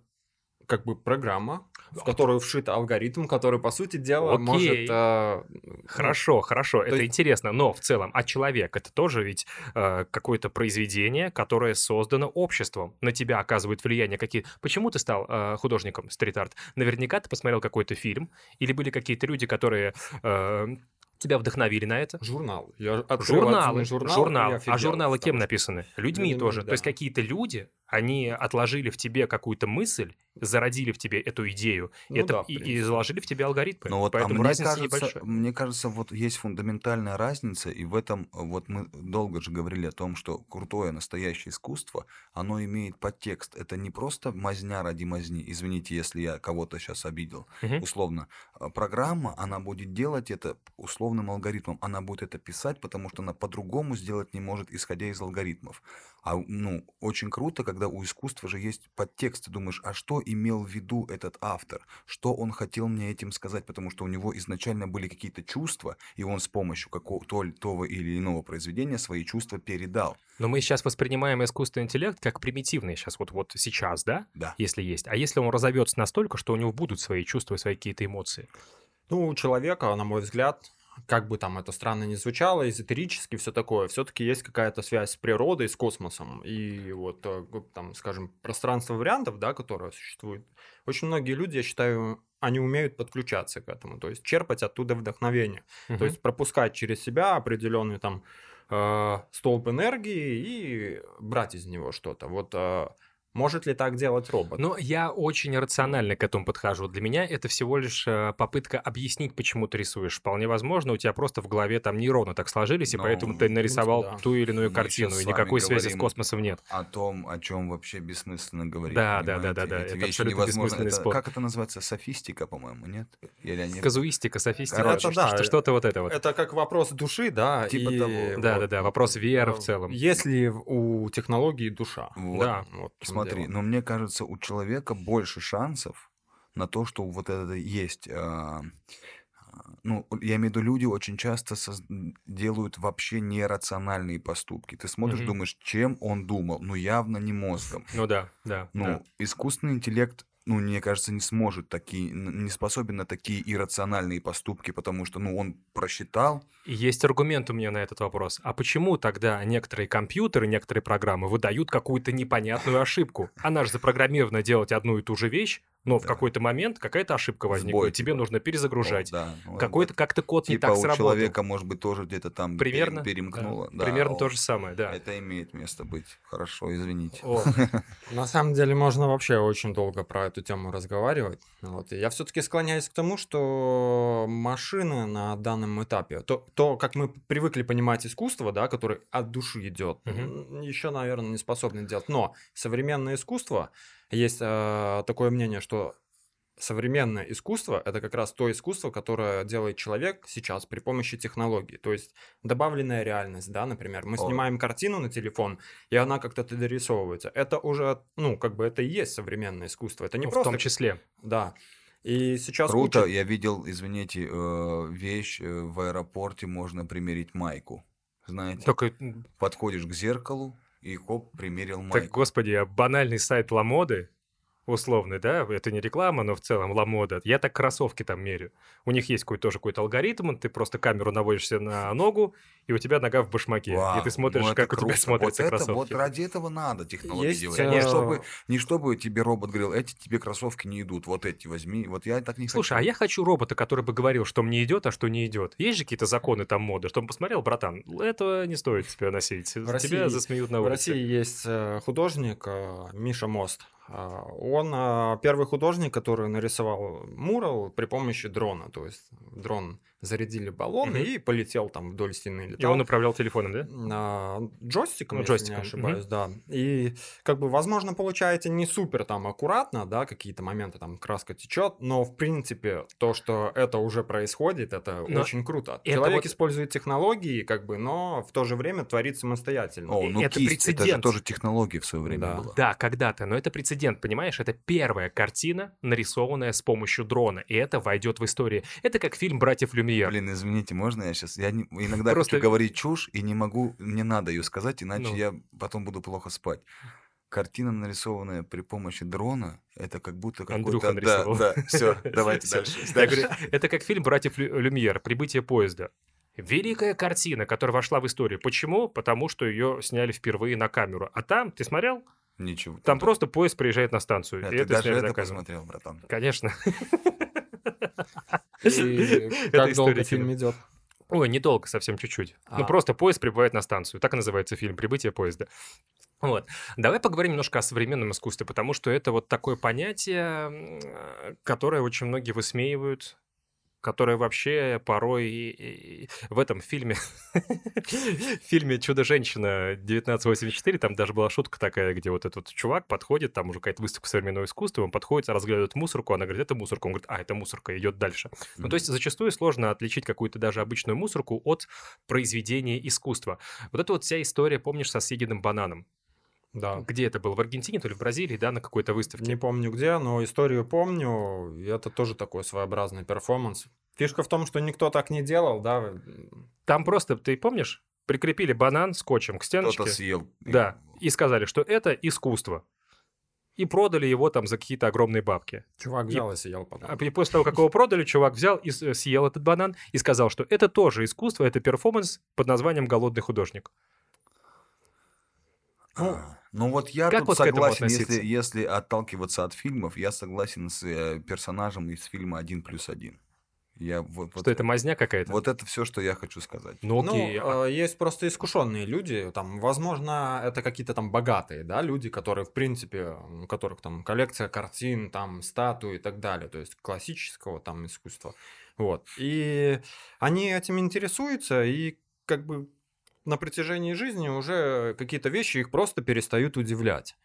как бы программа, в которую вшит алгоритм, который, по сути дела, Окей. может... а, Хорошо, хорошо, это есть- интересно, но в целом, а человек это тоже ведь э, какое-то произведение, которое создано обществом, на тебя оказывает влияние какие. Почему ты стал э, художником стрит-арт? Наверняка ты посмотрел какой-то фильм, или были какие-то люди, которые э, тебя вдохновили на это? Журнал. Я Журналы, журнал, журнал, и а офигел, журналы кем написаны? Людьми Людьми, тоже. То да. есть какие-то люди, они отложили в тебе какую-то мысль, зародили в тебе эту идею, Ну это, да, и, и заложили в тебе алгоритмы. Ну вот, а Поэтому мне разница кажется, небольшая. мне кажется, вот есть фундаментальная разница, и в этом, вот мы долго же говорили о том, что крутое настоящее искусство, оно имеет подтекст. Это не просто мазня ради мазни, извините, если я кого-то сейчас обидел, Мгм. условно. А Программа, она будет делать это условным алгоритмом, она будет это писать, потому что она по-другому сделать не может, исходя из алгоритмов. А ну, очень круто, когда у искусства же есть подтекст, ты думаешь, а что имел в виду этот автор? Что он хотел мне этим сказать? Потому что у него изначально были какие-то чувства, и он с помощью какого то, того или иного произведения свои чувства передал. Но мы сейчас воспринимаем искусственный интеллект как примитивный сейчас, вот, вот сейчас, да? Да. Если есть. А если он разовьется настолько, что у него будут свои чувства и свои какие-то эмоции? Ну, у человека, на мой взгляд, как бы там это странно ни звучало, эзотерически все такое, все-таки есть какая-то связь с природой, с космосом. И вот, э, там, скажем, пространство вариантов, да, которое существует. Очень многие люди, я считаю, они умеют подключаться к этому, то есть черпать оттуда вдохновение. То есть пропускать через себя определенный там э, столб энергии и брать из него что-то. Вот э, может ли так делать робот? Но я очень рационально к этому подхожу. Для меня это всего лишь э, попытка объяснить, почему ты рисуешь. Вполне возможно, у тебя просто в голове там нейроны так сложились, и Ну, поэтому ты нарисовал да. ту или иную Мы картину, и никакой связи с космосом нет. О том, о чем вообще бессмысленно говорить. Да, да, да, да, да, Эти это вещи абсолютно невозможно. бессмысленный Это- спор. Как это называется? Софистика, по-моему, нет? Или они... Казуистика, софистика, Короче, что- да, что- что-то вот это вот. Это как вопрос души, да? Типа и того. вот, Да-да-да, вопрос веры в целом. Есть ли в- у технологии душа? Вот. Да. Вот чем Смотри, дело. но мне кажется, у человека больше шансов на то, что вот это есть. а, Ну, я имею в виду, люди очень часто соз- делают вообще нерациональные поступки. Ты смотришь, Мгм. думаешь, чем он думал? Ну, явно не мозгом. Ну да, да. Ну, да. искусственный интеллект, ну, мне кажется, не сможет такие, не способен на такие иррациональные поступки, потому что, ну, он просчитал, Есть аргумент у меня на этот вопрос. А почему тогда некоторые компьютеры, некоторые программы выдают какую-то непонятную ошибку? Она же запрограммирована делать одну и ту же вещь, Но в Да. какой-то момент какая-то ошибка возникла, Сбой, тебе типа. нужно перезагружать. Да, ну, Какой-то как-то код не Типа так у сработал. человека, может быть, тоже где-то там Примерно, перемкнуло. да. Да, Примерно о, то же самое, да. Это имеет место быть. Хорошо, извините. О, На самом деле можно вообще очень долго про эту тему разговаривать. Вот. Я все-таки склоняюсь к тому, что машины на данном этапе, то, то как мы привыкли понимать искусство, да, которое от души идет, Мгм. еще, наверное, не способны делать. Но современное искусство, есть э, такое мнение, что современное искусство это как раз то искусство, которое делает человек сейчас при помощи технологий. То есть добавленная реальность, да, например. Мы О. снимаем картину на телефон, и она как-то дорисовывается. Это уже, ну, как бы это и есть современное искусство. Это не ну, в просто... том числе. Да. И сейчас Круто, куча- я видел, извините, э, вещь э, в аэропорте, можно примерить майку. Знаете, Только, подходишь к зеркалу, и коп примерил так, майку. господи, а банальный сайт Ламоды, условный, да, это не реклама, но в целом Ламода, я так кроссовки там мерю. У них есть какой-то тоже какой-то алгоритм, ты просто камеру наводишься на ногу, и у тебя нога в башмаке, Вау, и ты смотришь, ну это как у тебя круто. смотрятся вот это, кроссовки. Вот ради этого надо технологии Есть, делать. э, Не чтобы, не чтобы тебе робот говорил, эти тебе кроссовки не идут, вот эти возьми. Вот я так не Слушай, а я хочу робота, который бы говорил, что мне идет, а что не идет. Есть же какие-то законы там моды, чтобы он посмотрел, братан, этого не стоит тебя носить. В тебя России- засмеют на В улице. России есть э, художник э, Миша Мост. А, Он э, первый художник, который нарисовал мурал при помощи дрона. То есть дрон зарядили баллон Мгм. и полетел там вдоль стены. И Летал. он управлял телефоном, да? А, джойстиком, Ну, если джойстиком, не ошибаюсь, да. И как бы, возможно, получается не супер там аккуратно, да, какие-то моменты там краска течет, но в принципе то, что это уже происходит, это Но очень круто. это Человек вот- использует технологии, как бы, но в то же время творит самостоятельно. О, ну это кисть, это же прецедент. тоже технология в свое время Да. была. Да, когда-то, но это прецедент, понимаешь? Это первая картина, нарисованная с помощью дрона, и это войдет в историю. Это как фильм «Братьев Люмьер». Блин, извините, можно я сейчас? Я не- иногда Просто- хочу говорить чушь и не могу, мне надо ее сказать, иначе Ну. я потом буду плохо спать. Картина, нарисованная при помощи дрона, это как будто какой-то... Да, да, все, давайте дальше. Я это как фильм «Братьев Лю- Люмьер. Прибытие поезда». Великая картина, которая вошла в историю. Почему? Потому что ее сняли впервые на камеру. А там, ты смотрел? Ничего. Там просто поезд приезжает на станцию. Э, и Ты это даже это посмотрел, братан. Конечно. И как долго фильм идет? Ой, недолго, совсем чуть-чуть. Ну, А. просто поезд прибывает на станцию. Так и называется фильм «Прибытие поезда». Вот. Давай поговорим немножко о современном искусстве, потому что это вот такое понятие, которое очень многие высмеивают, которое вообще порой и- и- в этом фильме, в фильме «Чудо-женщина» 1984, там даже была шутка такая, где вот этот чувак подходит, там уже какая-то выставка современного искусства, он подходит, разглядывает мусорку, она говорит, это мусорка, он говорит, а, это мусорка, идет дальше. Ну, то есть зачастую сложно отличить какую-то даже обычную мусорку от произведения искусства. Вот эта вот вся история, помнишь, со съеденным бананом? Да. Где это было? В Аргентине, то ли в Бразилии, да, на какой-то выставке? Не помню где, но историю помню. и Это тоже такой своеобразный перформанс. Фишка в том, что никто так не делал, да. Там просто, ты помнишь, прикрепили банан скотчем к стеночке. Кто-то съел. Да, и сказали, что это искусство. И продали его там за какие-то огромные бабки. Чувак И- взял и съел потом. А и после того, как его продали, чувак взял и съел этот банан и сказал, что это тоже искусство, это перформанс под названием «Голодный художник». А, Ну вот я как тут вот согласен, если, если отталкиваться от фильмов, я согласен с э, персонажем из фильма «Один плюс один». Я вот, вот, Что это мазня какая-то? вот это все, что я хочу сказать. Ну Ну, окей, а- э, есть просто искушенные люди, там, возможно, это какие-то там богатые, да, люди, которые, в принципе, у которых там коллекция картин, там, статуи и так далее, то есть классического там искусства, вот. И они этим интересуются, и как бы на протяжении жизни уже какие-то вещи их просто перестают удивлять.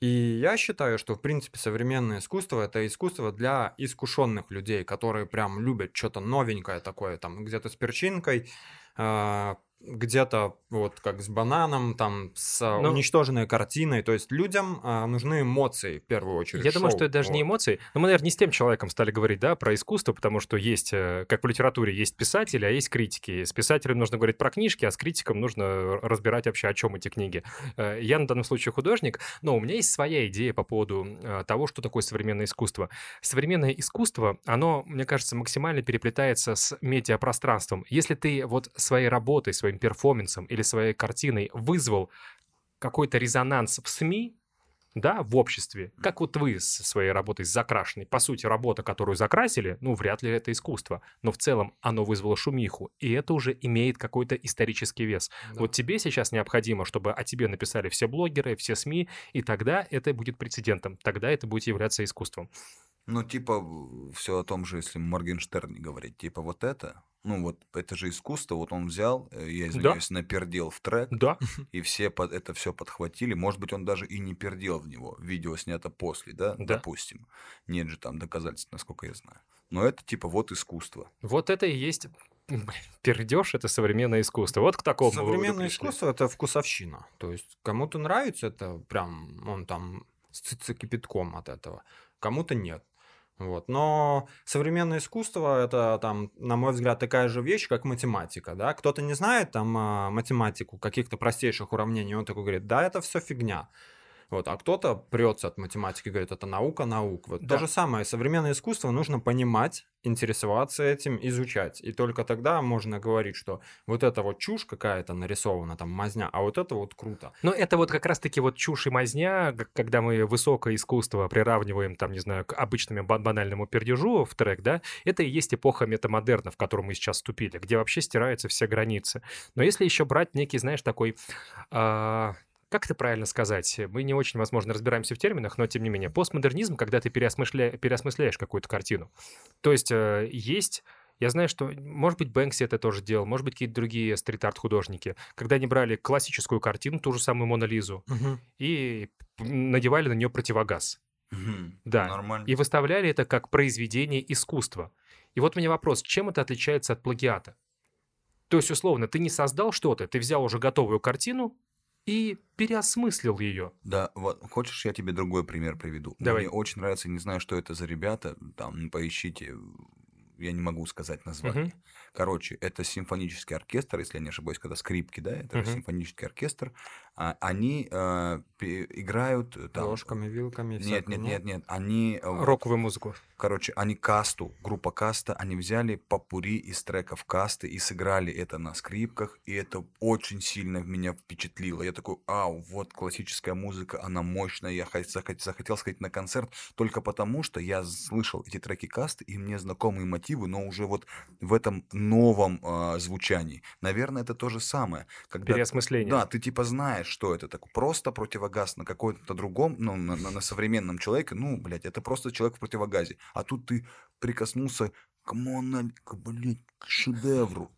И я считаю, что, в принципе, современное искусство это искусство для искушенных людей, которые прям любят что-то новенькое такое, там где-то с перчинкой, а, где-то вот как с бананом, там с а, Ну- уничтоженной картиной. То есть людям а, нужны эмоции в первую очередь. Я думаю, шоу, что это даже не вот. эмоции. Но мы, наверное, не с тем человеком стали говорить, да, про искусство, потому что есть, э, как в литературе, есть писатели, а есть критики. С писателем нужно говорить про книжки, а с критиком нужно разбирать вообще, о чем эти книги. Э, Я на данном случае художник, но у меня есть своя идея по поводу э, того, что такое современное искусство. Современное искусство, оно, мне кажется, максимально переплетается с медиапространством. Если ты вот своей работой, своим перформансом или своей картиной вызвал какой-то резонанс в СМИ, да, в обществе. Как вот вы со своей работой с закрашенной. По сути, работа, которую закрасили, ну, вряд ли это искусство. Но в целом оно вызвало шумиху, и это уже имеет какой-то исторический вес. Да. Вот тебе сейчас необходимо, чтобы о тебе написали все блогеры, все СМИ, и тогда это будет прецедентом, тогда это будет являться искусством. Ну, типа, все о том же, если Моргенштерн говорить, типа, вот это, ну, вот это же искусство, вот он взял, э, я извиняюсь, напердел в трек, Да, и все под это все подхватили. Может быть, он даже и не пердел в него. Видео снято после, да, Да. допустим. Нет же там доказательств, насколько я знаю. Но это типа вот искусство. вот это и есть... Пердеж — это современное искусство. Вот к такому Современное пришли. искусство это вкусовщина. То есть кому-то нравится это прям, он там с кипятком от этого, кому-то нет. Вот. Но современное искусство это там, на мой взгляд, такая же вещь, как математика. Да? Кто-то не знает там а, математику каких-то простейших уравнений, он такой говорит, да, это все фигня. Вот, а кто-то прется от математики, говорит, это наука наук. Вот Да. то же самое, современное искусство нужно понимать, интересоваться этим, изучать. И только тогда можно говорить, что вот это вот чушь какая-то нарисована, там мазня, а вот это вот круто. Но это вот как раз-таки вот чушь и мазня, когда мы высокое искусство приравниваем, там, не знаю, к обычному ба- банальному пердежу в трек, да, это и есть эпоха метамодерна, в которую мы сейчас вступили, где вообще стираются все границы. Но если еще брать некий, знаешь, такой... а, как это правильно сказать? Мы не очень, возможно, разбираемся в терминах, но тем не менее. Постмодернизм, когда ты переосмысля... переосмысляешь какую-то картину. То есть э, есть я знаю, что, может быть, Бэнкси это тоже делал, может быть, какие-то другие стрит-арт-художники, когда они брали классическую картину, ту же самую Мона Лизу, и надевали на нее противогаз. Мгм. Да. Нормально. И выставляли это как произведение искусства. И вот у меня вопрос, чем это отличается от плагиата? То есть, условно, ты не создал что-то, ты взял уже готовую картину и переосмыслил ее. Да, вот хочешь, я тебе другой пример приведу. Давай. Мне очень нравится, не знаю, что это за ребята, там поищите, я не могу сказать название. Мгм. Короче, это симфонический оркестр, если я не ошибаюсь, когда скрипки, да, это Мгм. симфонический оркестр. А, они э, играют э, там. Ложками, вилками. Нет, всякой, нет, ну. нет, нет. Они, э, Роковую музыку. короче, они касту, группа каста, они взяли попури из треков касты и сыграли это на скрипках, и это очень сильно меня впечатлило. Я такой, ау, вот классическая музыка, она мощная, я хот- захот- захотел сходить на концерт только потому, что я слышал эти треки касты, и мне знакомые мотивы, но уже вот в этом новом а, звучании. Наверное, это то же самое. Когда Переосмысление. да, ты типа знаешь, что это такое. Просто противогаз на какой-то другом, ну, на, на- на современном человеке, ну, блядь, это просто человек в противогазе. А тут ты прикоснулся к мона... к, шедевру.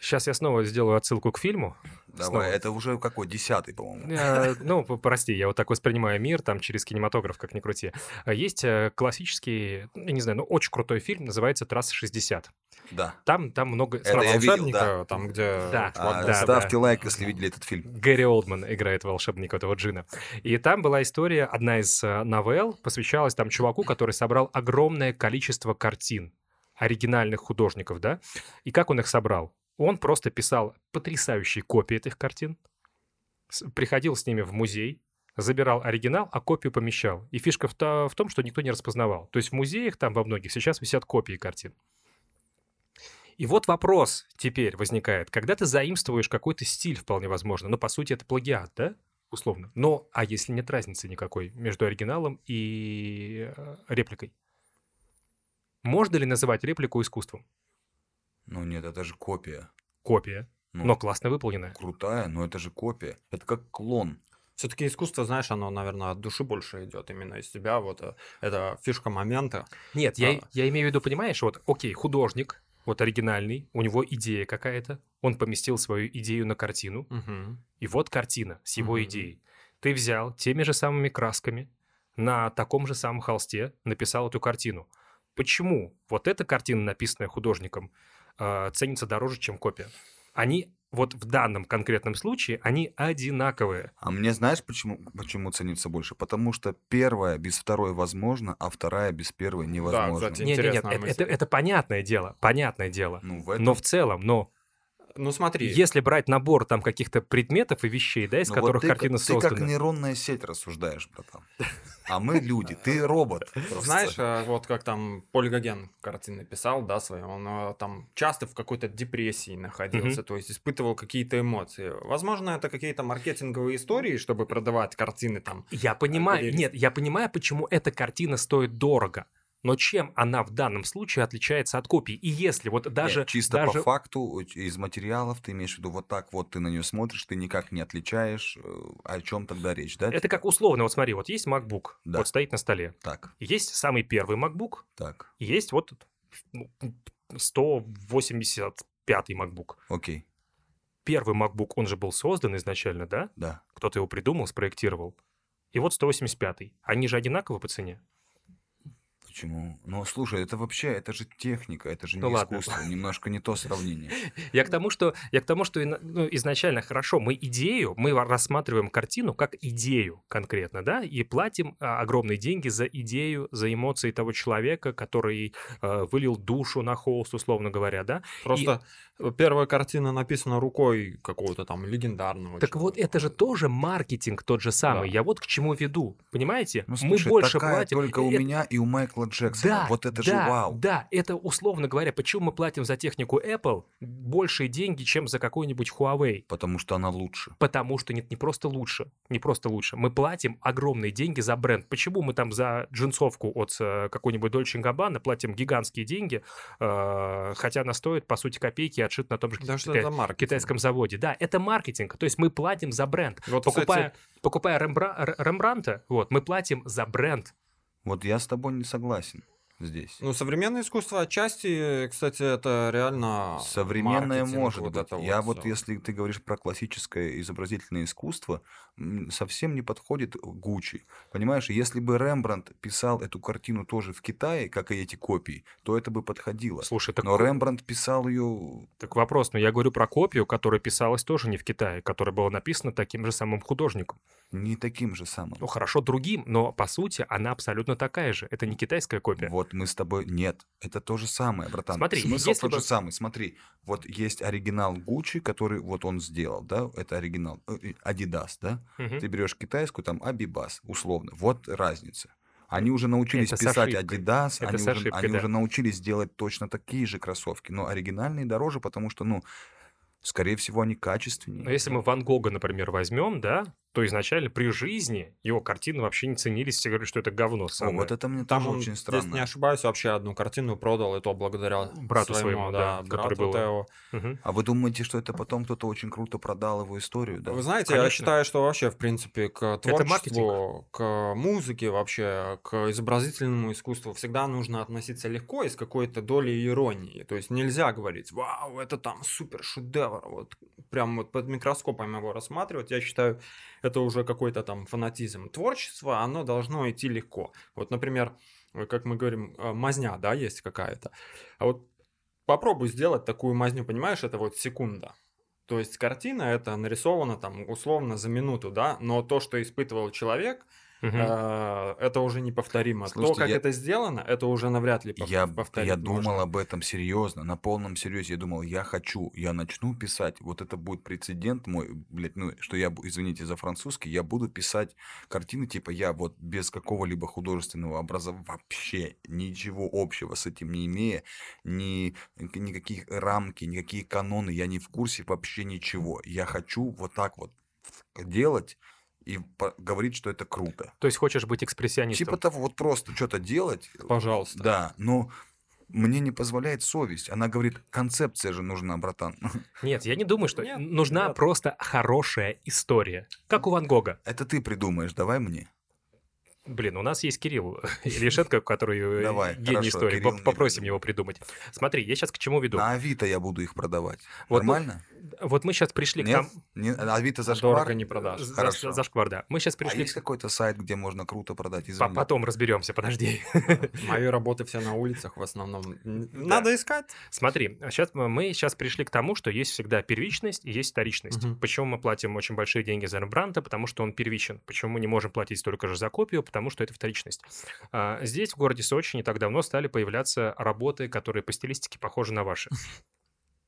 сейчас я снова сделаю отсылку к фильму. Давай, Снова. это уже какой, десятый, по-моему. Э, Ну, прости, я вот так воспринимаю мир, там, через кинематограф, как ни крути. А Есть э, классический, я не знаю, ну, очень крутой фильм, называется «Трасса 60». Да. Там, там много... Это сразу я видел, да. там, где Да. А, да, ставьте да. лайк, если видели этот фильм. Гэри Олдман играет волшебника этого джина. И там была история, одна из э, новелл посвящалась там чуваку, который собрал огромное количество картин оригинальных художников, да? И как он их собрал? Он просто писал потрясающие копии этих картин, приходил с ними в музей, забирал оригинал, а копию помещал. И фишка в, то- в том, что никто не распознавал. То есть в музеях там во многих сейчас висят копии картин. И вот вопрос теперь возникает. Когда ты заимствуешь какой-то стиль, вполне возможно, но по сути это плагиат, да? Условно. Но, а если нет разницы никакой между оригиналом и э, репликой? Можно ли называть реплику искусством? Ну нет, это же копия. Копия, Ну, но классно выполненная. крутая, но это же копия. Это как клон. Все-таки искусство, знаешь, оно, наверное, от души больше идет именно из тебя. Вот э, это фишка момента. Нет, я, А. я имею в виду, понимаешь, вот, окей, художник, вот оригинальный, у него идея какая-то, он поместил свою идею на картину, Мгм. и вот картина с его Мгм. идеей. Ты взял теми же самыми красками, на таком же самом холсте написал эту картину. Почему вот эта картина, написанная художником, э, ценится дороже, чем копия? Они вот в данном конкретном случае, они одинаковые. А мне знаешь, почему, почему ценится больше? Потому что первая без второй возможно, а вторая без первой невозможно. кстати. Нет, нет, нет, это, это- это понятное дело, понятное дело. Ну, в этом... Но в целом, но Ну смотри, Если брать набор там каких-то предметов и вещей, да, из Ну, вот которых ты, как- картина Ты создана. как нейронная сеть рассуждаешь, братан. А мы люди, ты робот. просто. Знаешь, э, вот как там Поль Гоген картины писал, да, свои, он э, там часто в какой-то депрессии находился, то есть испытывал какие-то эмоции. Возможно, это какие-то маркетинговые истории, чтобы продавать картины там. Я понимаю, нет, я понимаю, почему эта картина стоит дорого. Но чем она в данном случае отличается от копии? И если вот даже... Нет, чисто даже... по факту, из материалов ты имеешь в виду вот так вот ты на нее смотришь, ты никак не отличаешь, э, о чем тогда речь, да? Это как условно, вот смотри, вот есть MacBook, Да. вот стоит на столе. Так, Есть самый первый MacBook, так, есть вот ну, 185-й MacBook. окей, Первый MacBook, он же был создан изначально, да? да. Кто-то его придумал, спроектировал. И вот 185-й. Они же одинаковы по цене? Почему? Ну, слушай, это вообще, это же техника, это же не Ну ладно. искусство, немножко не то сравнение. Я к тому, что, я к тому, что ну, изначально хорошо, мы идею, мы ва- рассматриваем картину как идею конкретно, да, и платим а, огромные деньги за идею, за эмоции того человека, который э, вылил душу на холст, условно говоря, да. Просто первая картина написана рукой какого-то там легендарного. Так вот, человека. это же тоже маркетинг тот же самый. Да. Я вот к чему веду, понимаете? Ну, мы слушай, больше такая платим. только у Это- меня и у Майкла Джексона. Да, вот это да, же вау. Да, это условно говоря, почему мы платим за технику Apple большие деньги, чем за какой-нибудь Huawei? Потому что она лучше. Потому что нет, не просто лучше, не просто лучше. Мы платим огромные деньги за бренд. Почему мы там за джинсовку от э, какой-нибудь Dolce Gabbana платим гигантские деньги, э, хотя она стоит, по сути, копейки, отшит на том же Потому что кита- это маркетинг. китайском заводе. Да, это маркетинг. То есть мы платим за бренд. Вот, Покупая, кстати, покупая Рембра- Рембранта, вот, мы платим за бренд. Вот я с тобой не согласен здесь. ну, современное искусство отчасти, кстати, это реально Современное может вот быть. это Я вот, всё. если ты говоришь про классическое изобразительное искусство, совсем не подходит Гуччи. Понимаешь, если бы Рембрандт писал эту картину тоже в Китае, как и эти копии, то это бы подходило. Слушай, так, Но Рембрандт писал ее... так вопрос, но я говорю про копию, которая писалась тоже не в Китае, которая была написана таким же самым художником. не таким же самым. Ну хорошо, другим, но по сути она абсолютно такая же. Это не китайская копия. Вот мы с тобой... Нет, это то же самое, братан. Смотри, Смысл если тот бы- же самый. Смотри, вот есть оригинал Гуччи, который вот он сделал, да, это оригинал э, Adidas, да? Мгм. Ты берешь китайскую, там Абибас, условно. Вот разница. Они уже научились Это писать. Adidas, Это они, уже, они да. уже научились делать точно такие же кроссовки, но оригинальные дороже, потому что, ну, скорее всего, они качественнее. Но если мы Ван Гога, например, возьмем, да, то изначально при жизни его картины вообще не ценились, все говорят, что это говно О, самое. вот это мне Там тоже он, очень странно. не ошибаюсь, вообще одну картину продал, и то благодаря Брату своему, да, который брату был- Тео. А вы думаете, что это потом кто-то очень круто продал его историю, да? Вы знаете, я Конечно. считаю, что вообще, в принципе, к творчеству, к музыке вообще, к изобразительному искусству всегда нужно относиться легко и с какой-то долей иронии. То есть нельзя говорить, вау, это там супер шедевр, вот прям вот под микроскопом его рассматривать. Я считаю, это уже какой-то там фанатизм. Творчество, оно должно идти легко. Вот, например, э, как мы говорим, э, мазня, да, есть какая-то. А вот попробуй сделать такую мазню, понимаешь, это вот секунда. То есть картина это нарисована там условно за минуту, да, но то, что испытывал человек, Э, это уже неповторимо. Слушайте, то, как я- это сделано, это уже навряд ли Я, повторить я можно. думал об этом серьезно, на полном серьезе. Я думал, я хочу, я начну писать. Вот это будет прецедент мой, блядь, ну, что я, извините за французский, я буду писать картины, типа я вот без какого-либо художественного образования, вообще ничего общего с этим не имея, ни, никаких рамки, никакие каноны, я не в курсе вообще ничего. Я хочу вот так вот делать и говорить, что это круто. То есть хочешь быть экспрессионистом? Типа того, вот просто что-то делать, Пожалуйста. да, но мне не позволяет совесть. Она говорит, концепция же нужна, братан. Нет, я не думаю, что Нет, нужна нет. просто хорошая история. Как у Ван Гога. Это ты придумаешь, давай мне. Блин, у нас есть Кирилл Ильишенко, который э, Давай, гений хорошо, истории. Кирилл Попросим его придумать. Смотри, я сейчас к чему веду. На Авито я буду их продавать. Вот Нормально? Вот мы сейчас пришли Нет? к тому... Не- Авито зашквар? Дорого не продашь. За- Хорошо. Зашквар, да. Мы сейчас А пришли... есть к- какой-то сайт, где можно круто продать? По- Извини. Потом разберемся, подожди. Мои работы все на улицах в основном. Надо искать. Смотри, сейчас мы сейчас пришли к тому, что есть всегда первичность и есть вторичность. Почему мы платим очень большие деньги за Рембранта? Потому что он первичен. Почему мы не можем платить столько же за копию? Потому что это вторичность. А, Здесь, в городе Сочи, не так давно стали появляться работы, которые по стилистике похожи на ваши.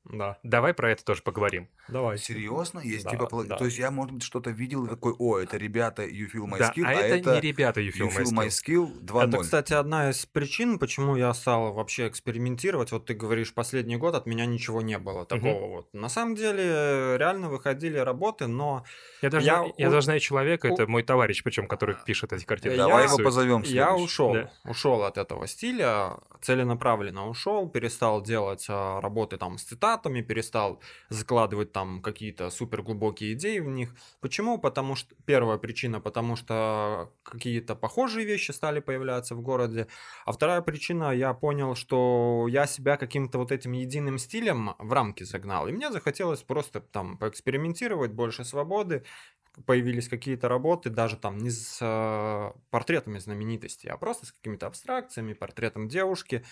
Да. Давай про это тоже поговорим. Давай. Серьезно? Есть Да, типа... да. То есть я, может быть, что-то видел, и такой, о, это ребята You Feel My да, Skill, а, это, не ребята You Feel You My Feel My Skill. Skill 2.0. Это, кстати, одна из причин, почему я стал вообще экспериментировать. Вот ты говоришь, последний год от меня ничего не было такого вот. На самом деле, реально выходили работы, но Я даже, Я я, у- даже знаю человека, у- это мой товарищ, причем, который пишет эти картины. Давай я- его позовем я ушел. Да. Ушел от этого стиля, целенаправленно ушел, перестал делать а, работы там с цитатами, перестал закладывать там какие-то супер глубокие идеи в них. Почему? Потому что первая причина, потому что какие-то похожие вещи стали появляться в городе, а вторая причина, я понял, что я себя каким-то вот этим единым стилем в рамки загнал, и мне захотелось просто там поэкспериментировать, больше свободы, появились какие-то работы, даже там не с э, портретами знаменитостей, а просто с какими-то абстракциями, портретом девушки,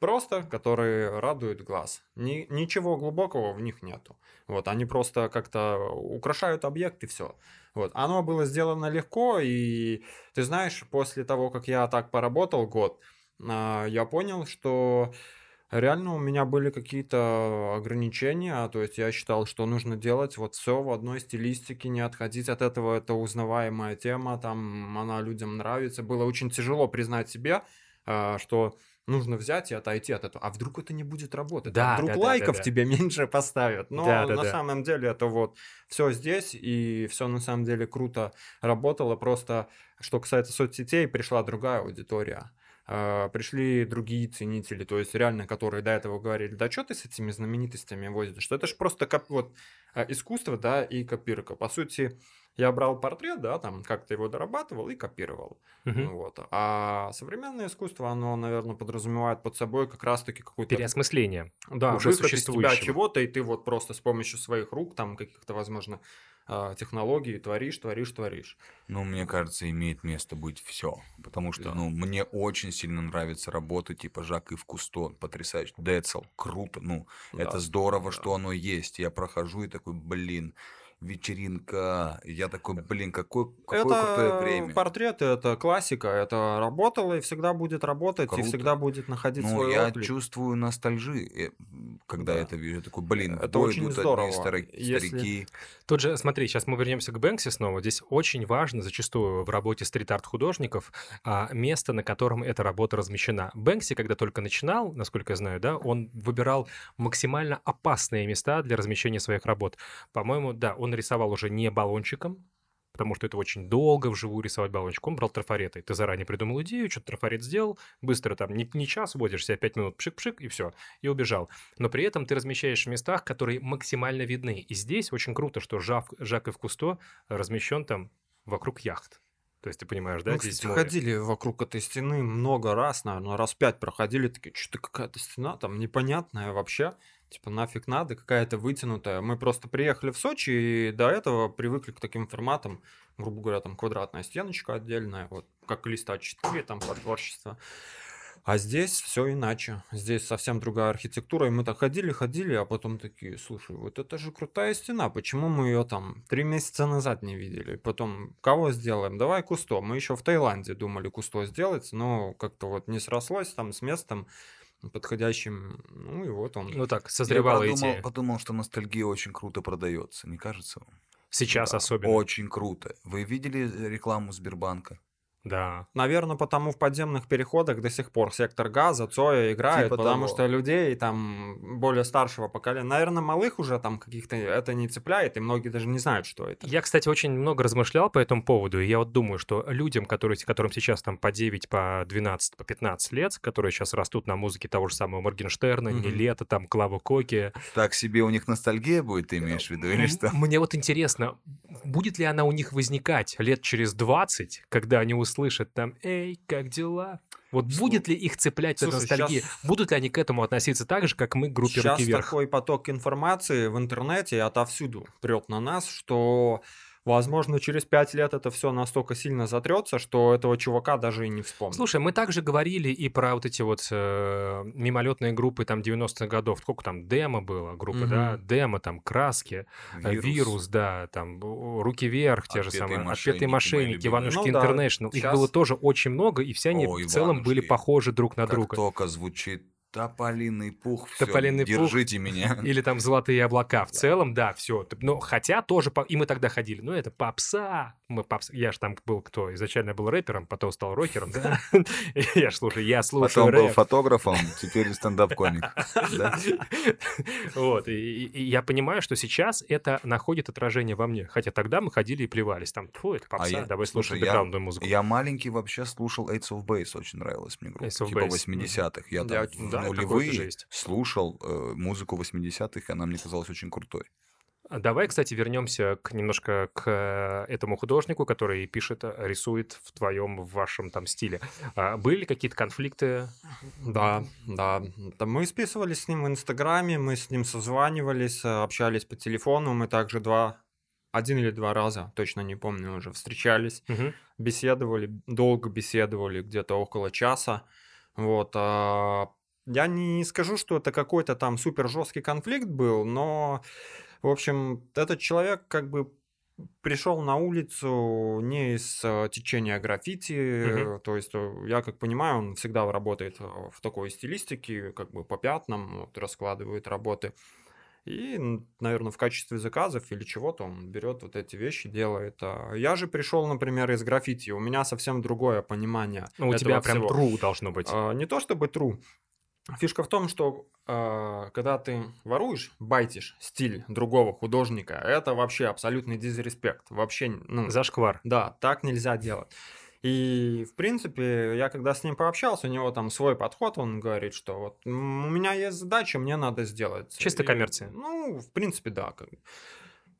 просто, которые радуют глаз. Ни- ничего глубокого в них нету. Вот, они просто как-то украшают объект и все. Вот, оно было сделано легко, и ты знаешь, после того, как я так поработал год, а, я понял, что реально у меня были какие-то ограничения, то есть я считал, что нужно делать вот все в одной стилистике, не отходить от этого, это узнаваемая тема, там она людям нравится. Было очень тяжело признать себе, а, что нужно взять и отойти от этого. А вдруг это не будет работать? Да, а вдруг да, лайков да, да. тебе меньше поставят? Но Да, да, на да. самом деле это вот все здесь, и все на самом деле круто работало. Просто, что касается соцсетей, пришла другая аудитория. А, Пришли другие ценители, то есть реально, которые до этого говорили, да что ты с этими знаменитостями возишь, что это же просто коп- вот а, искусство, да, и копирка. По сути, я брал портрет, да, там как-то его дорабатывал и копировал. Мгм. Вот. А современное искусство, оно, наверное, подразумевает под собой как раз-таки какую-то Переосмысление. да, уже из тебя чего-то, и ты вот просто с помощью своих рук, там каких-то, возможно, а, технологий творишь, творишь, творишь. Ну, мне кажется, имеет место быть все. Потому что, Да. ну, мне очень сильно нравятся работы типа Жак и Кусто. Потрясающе. Децл. Круто. Ну, это Да, здорово, да. что оно есть. Я прохожу и такой, блин, вечеринка. Я такой, блин, какое, какое крутое это время. портреты, это классика, это работало и всегда будет работать, Круто. и всегда будет находить Ну, свой я отклик. чувствую ностальжи, э, когда Да. это вижу. Я такой, блин, Это очень идут здорово. одни старо- Если- старики. Тут же, смотри, сейчас мы вернемся к Бэнкси снова. Здесь очень важно зачастую в работе стрит-арт художников а, место, на котором эта работа размещена. Бэнкси, когда только начинал, насколько я знаю, да, он выбирал максимально опасные места для размещения своих работ. По-моему, да, он рисовал уже не баллончиком, потому что это очень долго вживую рисовать баллончик. Он брал трафареты. Ты заранее придумал идею, что-то трафарет сделал, быстро там, не, не час водишь себя, пять минут, пшик-пшик, и все, и убежал. Но при этом ты размещаешь в местах, которые максимально видны. И здесь очень круто, что Жак, Жак и в Кусто размещен там вокруг яхт. То есть ты понимаешь, да, Мы, здесь кстати, море. ходили вокруг этой стены много раз, наверное, раз пять проходили, такие, что-то какая-то стена там непонятная вообще, типа нафиг надо, какая-то вытянутая. Мы просто приехали в Сочи и до этого привыкли к таким форматам, грубо говоря, там квадратная стеночка отдельная, вот как лист А4 там под творчество. А здесь все иначе. Здесь совсем другая архитектура. И мы так ходили, ходили, а потом такие, слушай, вот это же крутая стена. Почему мы ее там три месяца назад не видели? Потом, кого сделаем? Давай Кусто. Мы еще в Таиланде думали Кусто сделать, но как-то вот не срослось там с местом подходящим. Ну и вот он. Ну так, Я созревала подумал, идея. подумал, что ностальгия очень круто продается, не кажется вам? Сейчас да, особенно. Очень круто. Вы видели рекламу Сбербанка? Да. Наверное, потому в подземных переходах до сих пор сектор газа, Цоя играет, Типа потому того. что людей там более старшего поколения, наверное, малых уже там каких-то это не цепляет, и многие даже не знают, что это. Я, кстати, очень много размышлял по этому поводу, и я вот думаю, что людям, которые, которым сейчас там по 9, по 12, по 15 лет, которые сейчас растут на музыке того же самого Моргенштерна, Мгм. Нилета, там, Клава Коки, Так себе у них ностальгия будет, ты имеешь в виду, или что? Мне вот интересно, будет ли она у них возникать лет через 20, когда они услышат там «Эй, как дела?» Вот Слу- будет ли их цеплять эта Слушай, ностальгия? щас- Будут ли они к этому относиться так же, как мы к группе Сейчас «Руки вверх»? такой поток информации в интернете отовсюду прет на нас, что, возможно, через пять лет это все настолько сильно затрется, что этого чувака даже и не вспомнит. Слушай, мы также говорили и про вот эти вот э, мимолетные группы там 90-х годов. Сколько там демо было группы, да? Мгм. Демо, там краски, э, вирус, да, там руки вверх, те же самые, мошенники, отпетые мошенники. Иванушки Ну да, Интернешнл. Их щас- было тоже очень много, и все они О, в целом были Иванушки. похожи друг на Как друга. только звучит Тополиный пух, всё, Тополиный пух. держите меня. Или там золотые облака. В целом, да, все. Но хотя тоже, и мы тогда ходили, ну это попса. Мы попса. Я же там был кто? Изначально был рэпером, потом стал рокером, да? Я ж слушай, я слушаю Потом был фотографом, теперь стендап-комик. Да? Вот, и, я понимаю, что сейчас это находит отражение во мне. Хотя тогда мы ходили и плевались. Там, фу, это попса, А я- давай слушай, бэкграундную музыку. Я маленький вообще слушал Ace of Base, очень нравилась мне группа. Типа Base. 80-х. Я там нулевые слушал э, музыку 80-х, и она мне казалась очень крутой. А Давай, кстати, вернемся к, немножко к э, этому художнику, который пишет, э, рисует в твоем, в вашем там стиле. А были какие-то конфликты? Да, да. Мы списывались с ним в Инстаграме, мы с ним созванивались, э, общались по телефону, мы также два, один или два раза, точно не помню уже, встречались, Мгм. беседовали, долго беседовали, где-то около часа. Вот. а, Я не скажу, что это какой-то там супер жесткий конфликт был, но, в общем, этот человек как бы пришел на улицу не из э, течения граффити, э, то есть, э, я как понимаю, он всегда работает в такой стилистике, как бы по пятнам, вот, раскладывает работы. И, наверное, в качестве заказов или чего-то он берет вот эти вещи, делает. А Я же пришел, например, из граффити, у меня совсем другое понимание. Ну, у тебя прям всего. true должно быть. А, Не то чтобы true. Фишка в том, что а, когда ты воруешь, байтишь стиль другого художника, это вообще абсолютный дизреспект. Вообще, ну, Зашквар. да, так нельзя делать. И, в принципе, я когда с ним пообщался, у него там свой подход, он говорит, что вот у меня есть задача, мне надо сделать. Чисто И, коммерция. Ну, в принципе, да.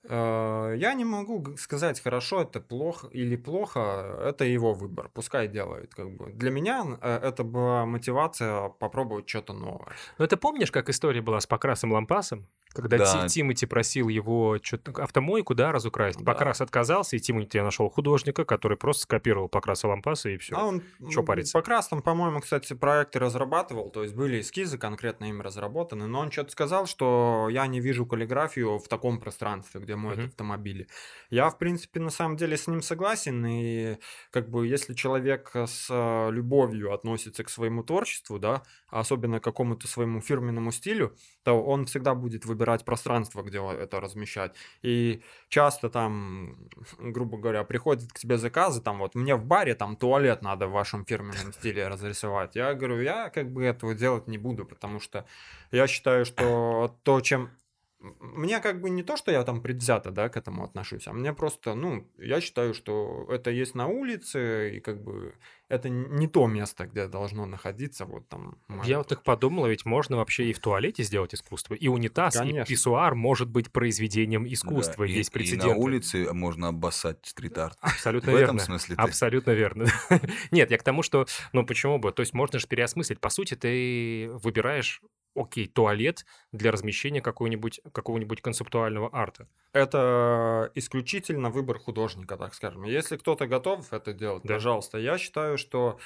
Э, Я не могу сказать, хорошо это плохо или плохо, это его выбор, пускай делает. Как бы. Для меня э, это была мотивация попробовать что-то новое. Ну, ты помнишь, как история была с Покрасом Лампасом? Когда Да. Ти- Тимати просил его что-то автомойку, да, разукрасить. Да. Покрас отказался, и Тимати нашел художника, который просто скопировал Покраса Лампаса, и все. А он Чё м, париться? По красным, по-моему, кстати, проекты разрабатывал, то есть были эскизы конкретно им разработаны, но он что-то сказал, что я не вижу каллиграфию в таком пространстве, где моют Мгм. автомобили. Я, в принципе, на самом деле с ним согласен, и как бы если человек с э, любовью относится к своему творчеству, да, особенно к какому-то своему фирменному стилю, то он всегда будет выбирать пространство, где это размещать. И часто там, грубо говоря, приходят к тебе заказы, там вот мне в баре там туалет надо в вашем фирменном стиле разрисовать. Я говорю, я как бы этого делать не буду, потому что я считаю, что то, чем мне как бы не то, что я там предвзято, да, к этому отношусь, а мне просто, ну, я считаю, что это есть на улице, и как бы это не то место, где должно находиться вот там. Я вот так подумал, ведь можно вообще и в туалете сделать искусство. И унитаз, и Конечно. писсуар может быть произведением искусства. Да, и- Есть и, прецеденты. на улице можно обоссать стрит-арт. Абсолютно В верно. этом смысле ты. Абсолютно верно. Нет, я к тому, что, ну почему бы? То есть можно же переосмыслить. По сути, ты выбираешь, окей, туалет для размещения какого-нибудь какого-нибудь концептуального арта. Это исключительно выбор художника, так скажем. Если кто-то готов это делать, Да. пожалуйста. Я считаю, что,